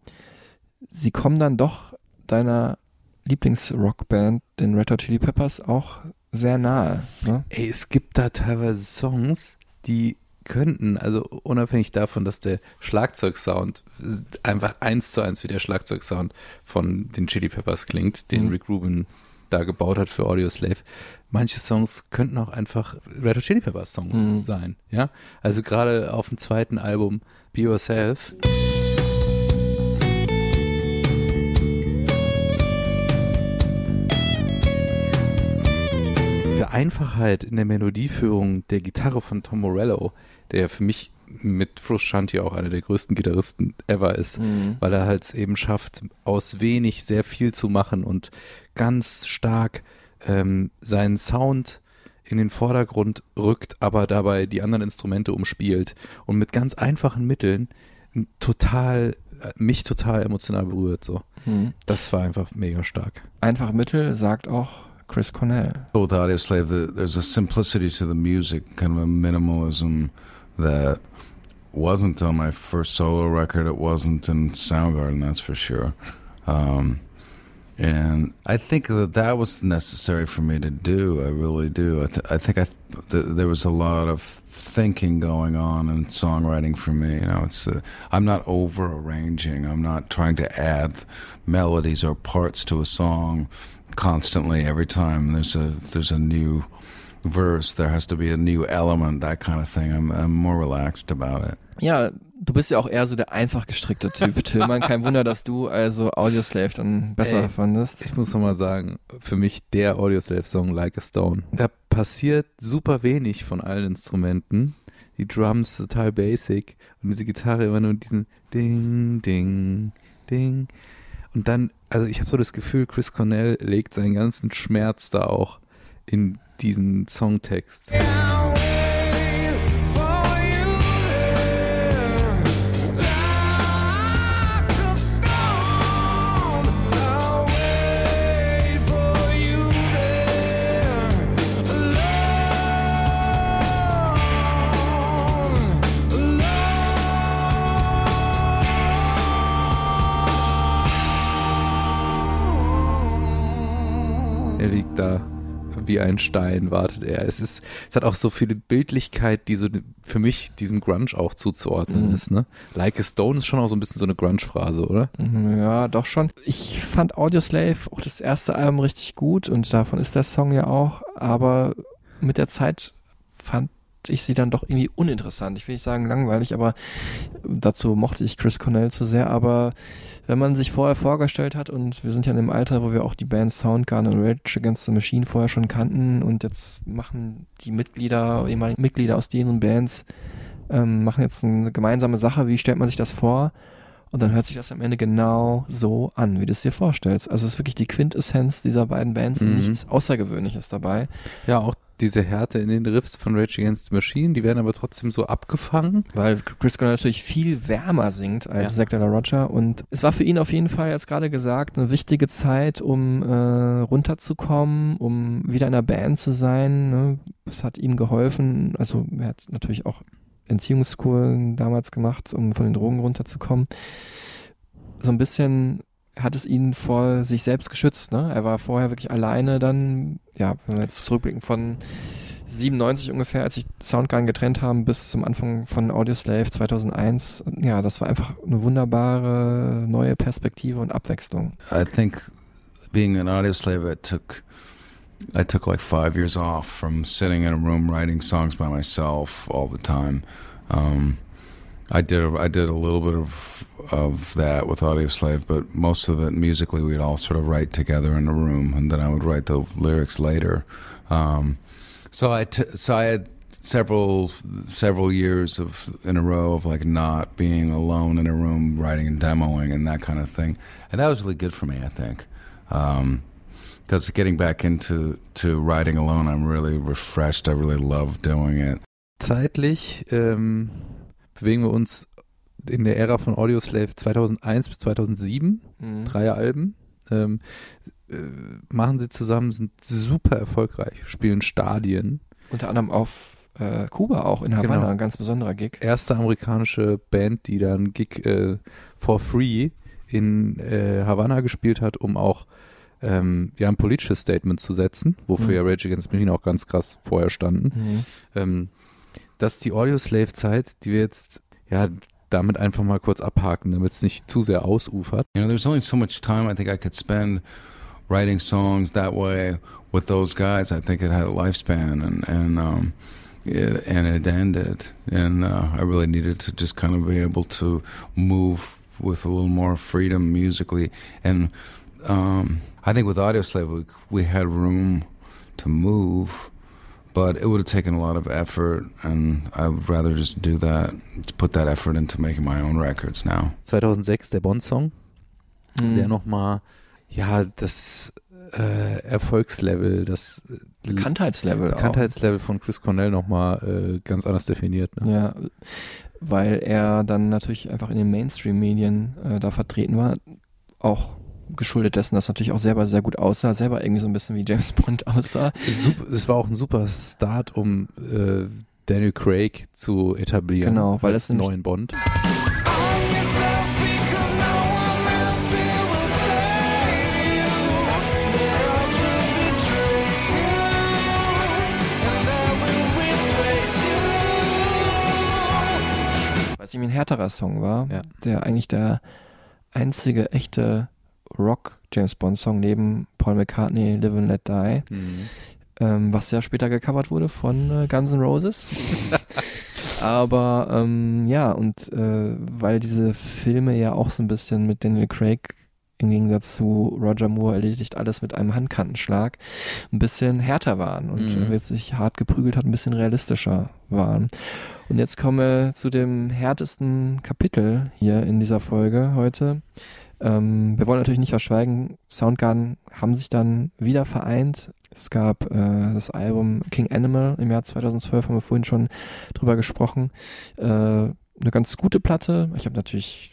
sie kommen dann doch deiner Lieblingsrockband, den Red Hot Chili Peppers, auch sehr nahe. Ne? Ey, es gibt da teilweise Songs, die könnten, also unabhängig davon, dass der Schlagzeugsound einfach eins zu eins wie der Schlagzeugsound von den Chili Peppers klingt, den Mhm. Rick Rubin da gebaut hat für Audio Slave. Manche Songs könnten auch einfach Red Hot Chili Peppers Songs Mhm. sein, ja? Also gerade auf dem zweiten Album Be Yourself. Diese Einfachheit in der Melodieführung der Gitarre von Tom Morello, der für mich mit Frusciante auch einer der größten Gitarristen ever ist, Mhm. weil er halt es eben schafft, aus wenig sehr viel zu machen und ganz stark ähm, seinen Sound in den Vordergrund rückt, aber dabei die anderen Instrumente umspielt und mit ganz einfachen Mitteln total äh, mich total emotional berührt so. Mhm. Das war einfach mega stark. Einfach Mittel sagt auch Chris Cornell. With Audioslave, the, there's a simplicity to the music, kind of a minimalism that wasn't on my first solo record. It wasn't in Soundgarden, that's for sure. Um, and I think that that was necessary for me to do. I really do. I, th- I think I th- there was a lot of thinking going on in songwriting for me. You know, it's uh, I'm not over arranging. I'm not trying to add melodies or parts to a song constantly. Every time there's a there's a new verse, there has to be a new element, that kind of thing. I'm I'm more relaxed about it. Ja, du bist ja auch eher so der einfach gestrickte Typ, *laughs* Tillmann. Kein Wunder, dass du also Audioslave dann besser Ey, fandest. Ich muss nochmal sagen, für mich der Audioslave-Song Like a Stone. Da passiert super wenig von allen Instrumenten. Die Drums total basic und diese Gitarre immer nur diesen Ding, Ding, Ding. Und dann, also ich habe so das Gefühl, Chris Cornell legt seinen ganzen Schmerz da auch in diesen Songtext. Er wie ein Stein, wartet er. Es ist, es hat auch so viele Bildlichkeit, die so für mich diesem Grunge auch zuzuordnen Mhm. ist, ne? Like a Stone ist schon auch so ein bisschen so eine Grunge-Phrase, oder? Mhm, Ja, doch schon. Ich fand Audioslave auch das erste Album richtig gut und davon ist der Song ja auch, aber mit der Zeit fand ich sie dann doch irgendwie uninteressant. Ich will nicht sagen langweilig, aber dazu mochte ich Chris Cornell zu sehr, aber wenn man sich vorher vorgestellt hat und wir sind ja in dem Alter, wo wir auch die Bands Soundgarden und Rage Against the Machine vorher schon kannten und jetzt machen die Mitglieder, ehemaligen Mitglieder aus denen Bands, ähm, machen jetzt eine gemeinsame Sache. Wie stellt man sich das vor? Und dann hört sich das am Ende genau so an, wie du es dir vorstellst. Also es ist wirklich die Quintessenz dieser beiden Bands und Mhm. nichts Außergewöhnliches dabei. Ja, auch diese Härte in den Riffs von Rage Against the Machine, die werden aber trotzdem so abgefangen. Weil Chris Cornell natürlich viel wärmer singt als Ja. Zack de la Rocha und es war für ihn auf jeden Fall, jetzt gerade gesagt, eine wichtige Zeit, um äh, runterzukommen, um wieder in einer Band zu sein. Ne? Es hat ihm geholfen, also er hat natürlich auch Entziehungskuren damals gemacht, um von den Drogen runterzukommen. So ein bisschen hat es ihn vor sich selbst geschützt. Ne? Er war vorher wirklich alleine dann, ja, wenn wir jetzt zurückblicken von 97 ungefähr, als sich Soundgarden getrennt haben, bis zum Anfang von Audioslave 2001. Ja, das war einfach eine wunderbare neue Perspektive und Abwechslung. I think being an audio slave, I took I took like five years off from sitting in a room writing songs by myself all the time. Um, I did a, I did a little bit of of that with Audio Slave, but most of it musically we'd all sort of write together in a room, and then I would write the lyrics later. Um, so I t- so I had several several years of in a row of like not being alone in a room writing and demoing and that kind of thing, and that was really good for me. I think. Um, because getting back into to writing alone, I'm really refreshed. I really love doing it. Zeitlich ähm, bewegen wir uns in der Ära von Audioslave 2001 bis 2007, Mhm. drei Alben. Ähm, äh, machen sie zusammen, sind super erfolgreich, spielen Stadien. Unter anderem auf äh, Kuba auch in Havanna, Genau. ein ganz besonderer Gig. Erste amerikanische Band, die dann Gig äh, for free in äh, Havanna gespielt hat, um auch ähm, ja, ein politisches Statement zu setzen, wofür Mhm. ja Rage Against the Machine auch ganz krass vorher standen. Mhm. Ähm, das ist die Audioslave-Zeit, die wir jetzt ja damit einfach mal kurz abhaken, damit es nicht zu sehr ausufert. You know, there's only so much time I think I could spend writing songs that way with those guys. I think it had a lifespan, and and um, it, and it ended, and uh, I really needed to just kind of be able to move with a little more freedom musically, and um, I think with Audio Slave we, we had room to move. But it would have taken a lot of effort, and I would rather just do that, to put that effort into making my own records now. 2006 der Bond-Song, Mhm. der nochmal, ja, das äh, Erfolgslevel, das äh, Bekanntheitslevel. auch. Bekanntheitslevel von Chris Cornell nochmal äh, ganz anders definiert. Ne? Ja, weil er dann natürlich einfach in den Mainstream-Medien äh, da vertreten war. Auch geschuldet dessen, dass natürlich auch selber sehr gut aussah, selber irgendwie so ein bisschen wie James Bond aussah. Es war auch ein super Start, um äh, Daniel Craig zu etablieren. Genau, weil es nämlich- neuen Bond. Weil es irgendwie ein härterer Song war, Ja. der eigentlich der einzige echte Rock-James Bond-Song neben Paul McCartney, Live and Let Die, ähm, was ja später gecovert wurde von äh, Guns N' Roses. *laughs* Aber ähm, ja, und äh, weil diese Filme ja auch so ein bisschen mit Daniel Craig im Gegensatz zu Roger Moore erledigt alles mit einem Handkantenschlag, ein bisschen härter waren und Mhm. jetzt sich hart geprügelt hat, ein bisschen realistischer waren. Und jetzt kommen wir zu dem härtesten Kapitel hier in dieser Folge heute. Ähm, wir wollen natürlich nicht verschweigen, Soundgarden haben sich dann wieder vereint. Es gab äh, das Album King Animal im Jahr 2012, haben wir vorhin schon drüber gesprochen. Äh, eine ganz gute Platte. Ich habe natürlich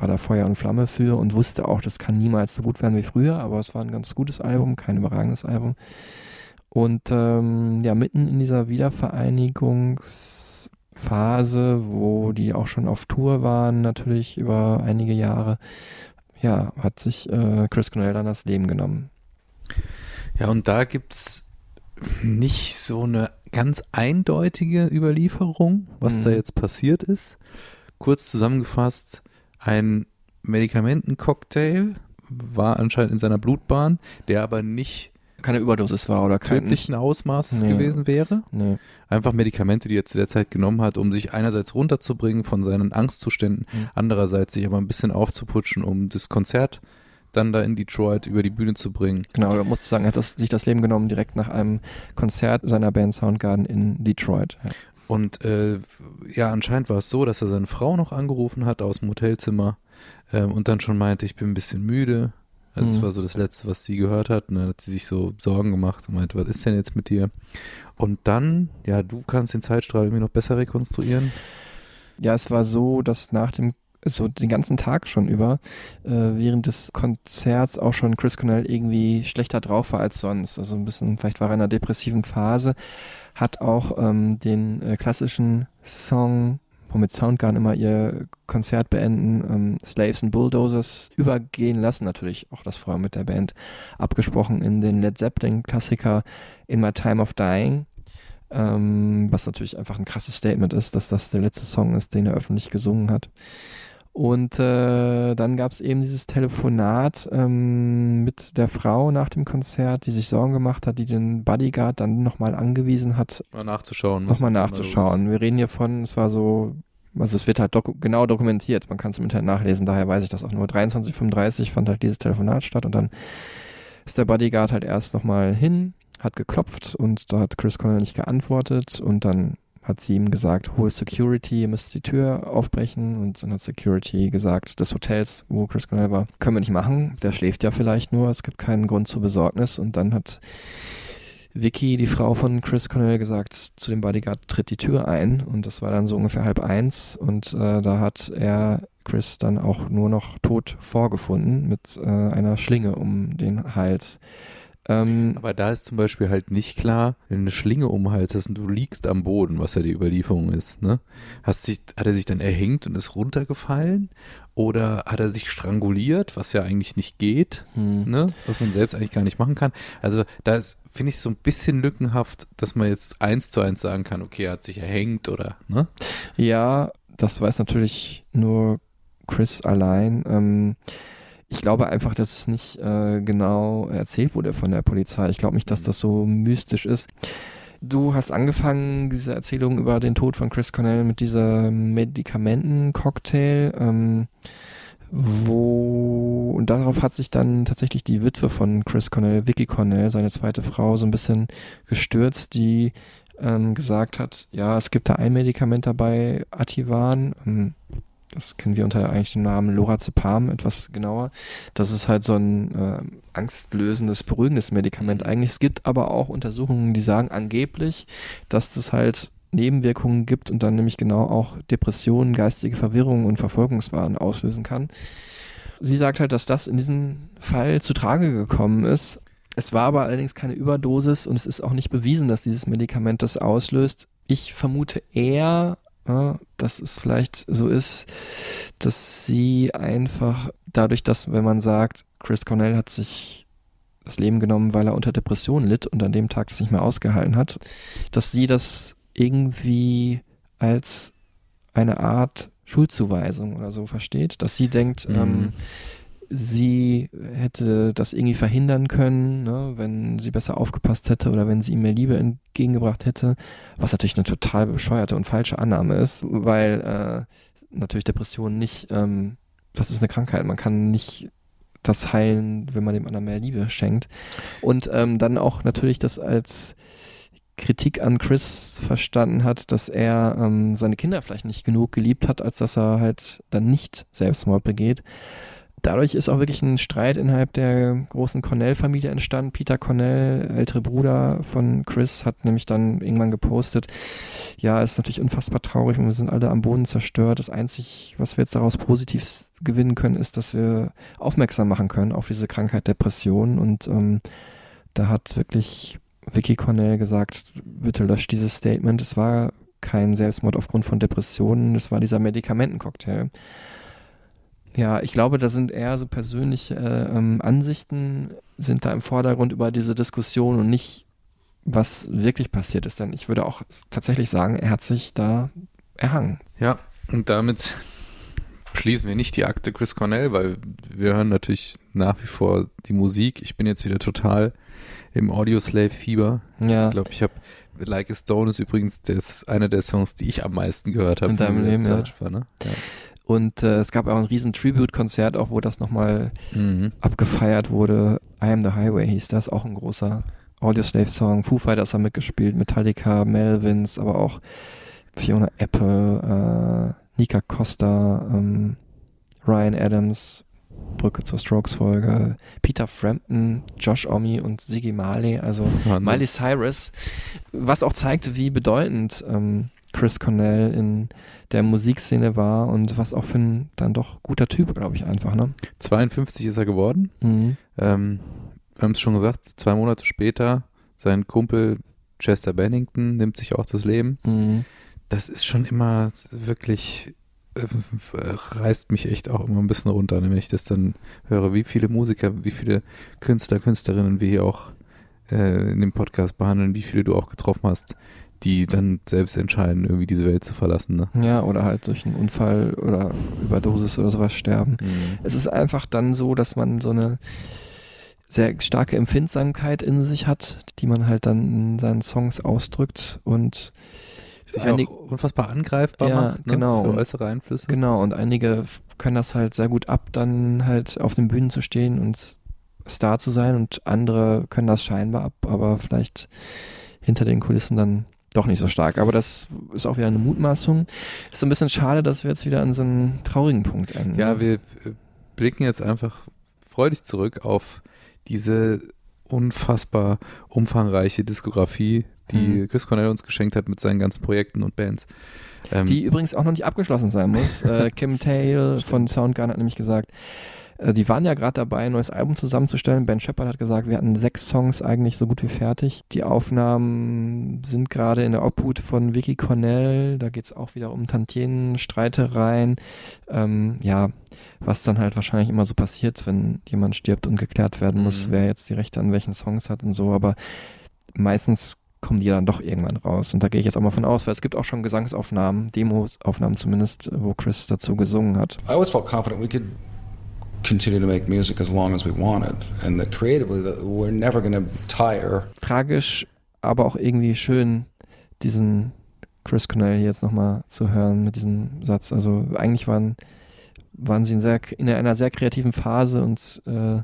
war da Feuer und Flamme für und wusste auch, das kann niemals so gut werden wie früher, aber es war ein ganz gutes Album, kein überragendes Album. Und ähm, ja, mitten in dieser Wiedervereinigungsphase, wo die auch schon auf Tour waren, natürlich über einige Jahre, ja, hat sich äh, Chris Cornell dann das Leben genommen. Ja, und da gibt's nicht so eine ganz eindeutige Überlieferung, was Mhm. da jetzt passiert ist. Kurz zusammengefasst, ein Medikamentencocktail war anscheinend in seiner Blutbahn, der aber nicht Keine Überdosis war oder kein tödlichen Ausmaßes Nee. gewesen wäre. Nee. Einfach Medikamente, die er zu der Zeit genommen hat, um sich einerseits runterzubringen von seinen Angstzuständen, Mhm. andererseits sich aber ein bisschen aufzuputschen, um das Konzert dann da in Detroit über die Bühne zu bringen. Genau, er musste sagen, er hat das, sich das Leben genommen direkt nach einem Konzert seiner Band Soundgarden in Detroit. Ja. Und äh, ja, anscheinend war es so, dass er seine Frau noch angerufen hat aus dem Hotelzimmer ähm, und dann schon meinte, ich bin ein bisschen müde. Also Mhm. das war so das Letzte, was sie gehört hat. Und dann hat sie sich so Sorgen gemacht und meinte, was ist denn jetzt mit dir? Und dann, ja, du kannst den Zeitstrahl irgendwie noch besser rekonstruieren. Ja, es war so, dass nach dem, so den ganzen Tag schon über, äh, während des Konzerts auch schon Chris Cornell irgendwie schlechter drauf war als sonst. Also ein bisschen, vielleicht war er in einer depressiven Phase, hat auch ähm, den äh, klassischen Song, womit Soundgarden immer ihr Konzert beenden, ähm, Slaves and Bulldozers übergehen lassen. Natürlich auch das vorher mit der Band abgesprochen in den Led Zeppelin-Klassiker In My Time of Dying. Ähm, was natürlich einfach ein krasses Statement ist, dass das der letzte Song ist, den er öffentlich gesungen hat. Und äh, dann gab es eben dieses Telefonat ähm, mit der Frau nach dem Konzert, die sich Sorgen gemacht hat, die den Bodyguard dann nochmal angewiesen hat, Mal nachzuschauen. nochmal nachzuschauen. Wir reden hier von, es war so, also es wird halt doku genau dokumentiert, man kann es im Internet nachlesen, daher weiß ich das auch nur. 23.35 fand halt dieses Telefonat statt und dann ist der Bodyguard halt erst nochmal hin, hat geklopft und da hat Chris Connell nicht geantwortet und dann hat sie ihm gesagt, hol Security, ihr müsst die Tür aufbrechen. Und dann hat Security gesagt, des Hotels, wo Chris Cornell war, können wir nicht machen, der schläft ja vielleicht nur, es gibt keinen Grund zur Besorgnis. Und dann hat Vicky, die Frau von Chris Cornell, gesagt, zu dem Bodyguard tritt die Tür ein. Und das war dann so ungefähr halb eins. Und äh, da hat er Chris dann auch nur noch tot vorgefunden mit äh, einer Schlinge um den Hals. Ähm, Aber da ist zum Beispiel halt nicht klar, wenn du eine Schlinge um den Hals hast und du liegst am Boden, was ja die Überlieferung ist, ne? Hast sich, hat er sich dann erhängt und ist runtergefallen? Oder hat er sich stranguliert, was ja eigentlich nicht geht, hm. ne? Was man selbst eigentlich gar nicht machen kann. Also da ist, finde ich, so ein bisschen lückenhaft, dass man jetzt eins zu eins sagen kann, okay, er hat sich erhängt oder, ne? Ja, das weiß natürlich nur Chris allein. Ähm, ich glaube einfach, dass es nicht äh, genau erzählt wurde von der Polizei. Ich glaube nicht, dass das so mystisch ist. Du hast angefangen, diese Erzählung über den Tod von Chris Cornell mit dieser Medikamentencocktail, ähm, wo und darauf hat sich dann tatsächlich die Witwe von Chris Cornell, Vicky Cornell, seine zweite Frau, so ein bisschen gestürzt, die ähm, gesagt hat, ja, es gibt da ein Medikament dabei, Ativan, ähm, das kennen wir unter eigentlich dem Namen Lorazepam etwas genauer. Das ist halt so ein äh, angstlösendes, beruhigendes Medikament eigentlich. Es gibt aber auch Untersuchungen, die sagen angeblich, dass das halt Nebenwirkungen gibt und dann nämlich genau auch Depressionen, geistige Verwirrung und Verfolgungswahn auslösen kann. Sie sagt halt, dass das in diesem Fall zu Trage gekommen ist. Es war aber allerdings keine Überdosis und es ist auch nicht bewiesen, dass dieses Medikament das auslöst. Ich vermute eher, ja, dass es vielleicht so ist, dass sie einfach dadurch, dass, wenn man sagt, Chris Cornell hat sich das Leben genommen, weil er unter Depressionen litt und an dem Tag das nicht mehr ausgehalten hat, dass sie das irgendwie als eine Art Schuldzuweisung oder so versteht, dass sie denkt, Mhm. ähm, sie hätte das irgendwie verhindern können, ne, wenn sie besser aufgepasst hätte oder wenn sie ihm mehr Liebe entgegengebracht hätte, was natürlich eine total bescheuerte und falsche Annahme ist, weil äh, natürlich Depression nicht, ähm, das ist eine Krankheit, man kann nicht das heilen, wenn man dem anderen mehr Liebe schenkt. Und ähm, dann auch natürlich das als Kritik an Chris verstanden hat, dass er ähm, seine Kinder vielleicht nicht genug geliebt hat, als dass er halt dann nicht Selbstmord begeht. Dadurch ist auch wirklich ein Streit innerhalb der großen Cornell-Familie entstanden. Peter Cornell, ältere Bruder von Chris, hat nämlich dann irgendwann gepostet, ja, ist natürlich unfassbar traurig und wir sind alle am Boden zerstört. Das Einzige, was wir jetzt daraus positiv gewinnen können, ist, dass wir aufmerksam machen können auf diese Krankheit Depression und ähm, da hat wirklich Vicky Cornell gesagt, bitte löscht dieses Statement. Es war kein Selbstmord aufgrund von Depressionen, es war dieser Medikamentencocktail. Ja, ich glaube, da sind eher so persönliche äh, ähm, Ansichten sind da im Vordergrund über diese Diskussion und nicht, was wirklich passiert ist. Denn ich würde auch tatsächlich sagen, er hat sich da erhangen. Ja, und damit schließen wir nicht die Akte Chris Cornell, weil wir hören natürlich nach wie vor die Musik. Ich bin jetzt wieder total im Audioslave-Fieber. Ja. Ich glaube, ich habe Like a Stone ist übrigens das, einer der Songs, die ich am meisten gehört habe. In deinem Leben, ja. War, ne? ja. Und äh, es gab auch ein riesen Tribute-Konzert, auch wo das nochmal Mhm. abgefeiert wurde. I Am the Highway hieß das, auch ein großer Audioslave-Song. Foo Fighters haben mitgespielt, Metallica, Melvins, aber auch Fiona Apple, äh, Nika Costa, ähm, Ryan Adams, Brücke zur Strokes-Folge, Peter Frampton, Josh Omi und Siggy Marley, also. Miley Cyrus, was auch zeigte, wie bedeutend ähm, Chris Cornell in der Musikszene war und was auch für ein dann doch guter Typ, glaube ich, einfach, ne? 52 ist er geworden. Mhm. Ähm, wir haben es schon gesagt, zwei Monate später, sein Kumpel Chester Bennington nimmt sich auch das Leben. Mhm. Das ist schon immer wirklich, äh, reißt mich echt auch immer ein bisschen runter, ne, wenn ich das dann höre, wie viele Musiker, wie viele Künstler, Künstlerinnen wir hier auch äh, in dem Podcast behandeln, wie viele du auch getroffen hast, die dann selbst entscheiden, irgendwie diese Welt zu verlassen. Ne? Ja, oder halt durch einen Unfall oder Überdosis oder sowas sterben. Es ist einfach dann so, dass man so eine sehr starke Empfindsamkeit in sich hat, die man halt dann in seinen Songs ausdrückt und Sich einig- auch unfassbar angreifbar Ja, macht ne? genau. für äußere Einflüsse. Genau, und einige können das halt sehr gut ab, dann halt auf den Bühnen zu stehen und Star zu sein und andere können das scheinbar ab, aber vielleicht hinter den Kulissen dann doch nicht so stark. Aber das ist auch wieder eine Mutmaßung. Ist so ein bisschen schade, dass wir jetzt wieder an so einen traurigen Punkt enden. Ja, wir äh, blicken jetzt einfach freudig zurück auf diese unfassbar umfangreiche Diskografie, die Mhm. Chris Cornell uns geschenkt hat mit seinen ganzen Projekten und Bands. Ähm, die übrigens auch noch nicht abgeschlossen sein muss. *laughs* äh, Kim Tail von Soundgarden hat nämlich gesagt, äh, die waren ja gerade dabei, ein neues Album zusammenzustellen. Ben Shepard hat gesagt, wir hatten sechs Songs eigentlich so gut wie fertig. Die Aufnahmen sind gerade in der Obhut von Vicky Cornell. Da geht's auch wieder um Tantien, Streitereien. Ähm, ja, was dann halt wahrscheinlich immer so passiert, wenn jemand stirbt und geklärt werden muss, Mhm. wer jetzt die Rechte an welchen Songs hat und so. Aber meistens kommen die dann doch irgendwann raus. Und da gehe ich jetzt auch mal von aus, weil es gibt auch schon Gesangsaufnahmen, Demosaufnahmen zumindest, wo Chris dazu gesungen hat. I always felt confident we could continue to make music as long as we wanted, and that creatively that we're never going to tire. Tragisch, aber auch irgendwie schön, diesen Chris Cornell hier jetzt nochmal zu hören mit diesem Satz. Also eigentlich waren, waren sie in, sehr, in einer sehr kreativen Phase und äh,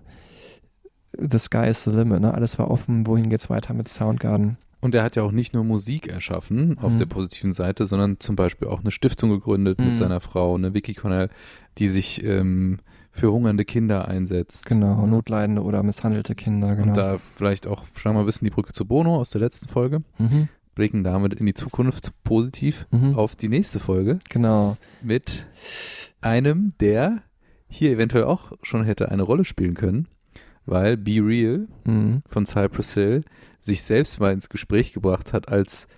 the sky is the limit. Ne? Alles war offen, wohin geht's weiter mit Soundgarden. Und er hat ja auch nicht nur Musik erschaffen auf Mhm. der positiven Seite, sondern zum Beispiel auch eine Stiftung gegründet Mhm. mit seiner Frau, eine Vicky Cornell, die sich ähm, für hungernde Kinder einsetzt. Genau, notleidende oder misshandelte Kinder, genau. Und da vielleicht auch, schlagen wir ein bisschen die Brücke zu Bono aus der letzten Folge, mhm, blicken damit in die Zukunft positiv mhm, auf die nächste Folge genau. mit einem, der hier eventuell auch schon hätte eine Rolle spielen können, weil Be Real Mhm. von Cypress Hill sich selbst mal ins Gespräch gebracht hat als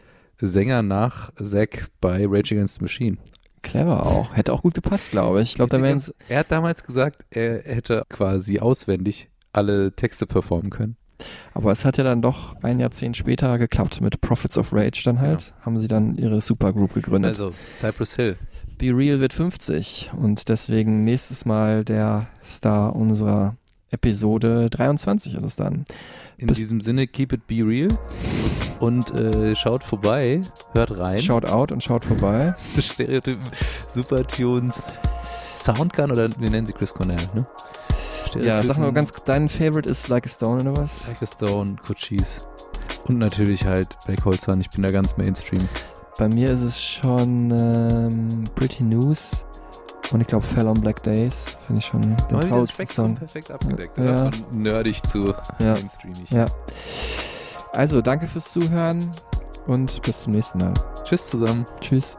Sänger nach Zack bei Rage Against the Machine. Clever auch. Hätte auch gut gepasst, glaube ich. Ich glaube, da. Er hat damals gesagt, er hätte quasi auswendig alle Texte performen können. Aber es hat ja dann doch ein Jahrzehnt später geklappt mit Prophets of Rage dann halt. Haben sie dann ihre Supergroup gegründet. Also Cypress Hill. Be Real wird 50 und deswegen nächstes Mal der Star unserer Episode 23 ist es dann. In Bis- diesem Sinne, keep it be real und äh, schaut vorbei, hört rein. Schaut out und schaut vorbei. *laughs* Stereotypen, Supertunes, Soundgun oder wir nennen sie Chris Cornell, ne? Ja, sag mal ganz, dein Favorite ist Like a Stone oder was? Like a Stone, Cochise. Und natürlich halt Black Hole Sun, ich bin da ganz Mainstream. Bei mir ist es schon ähm, Pretty News Und ich glaube Fell on Black Days finde ich schon den das traurigsten Song. perfekt abgedeckt. Ja. Von nerdig zu Ja. mainstreamig. Ja. Also, danke fürs Zuhören und bis zum nächsten Mal. Tschüss zusammen. Tschüss.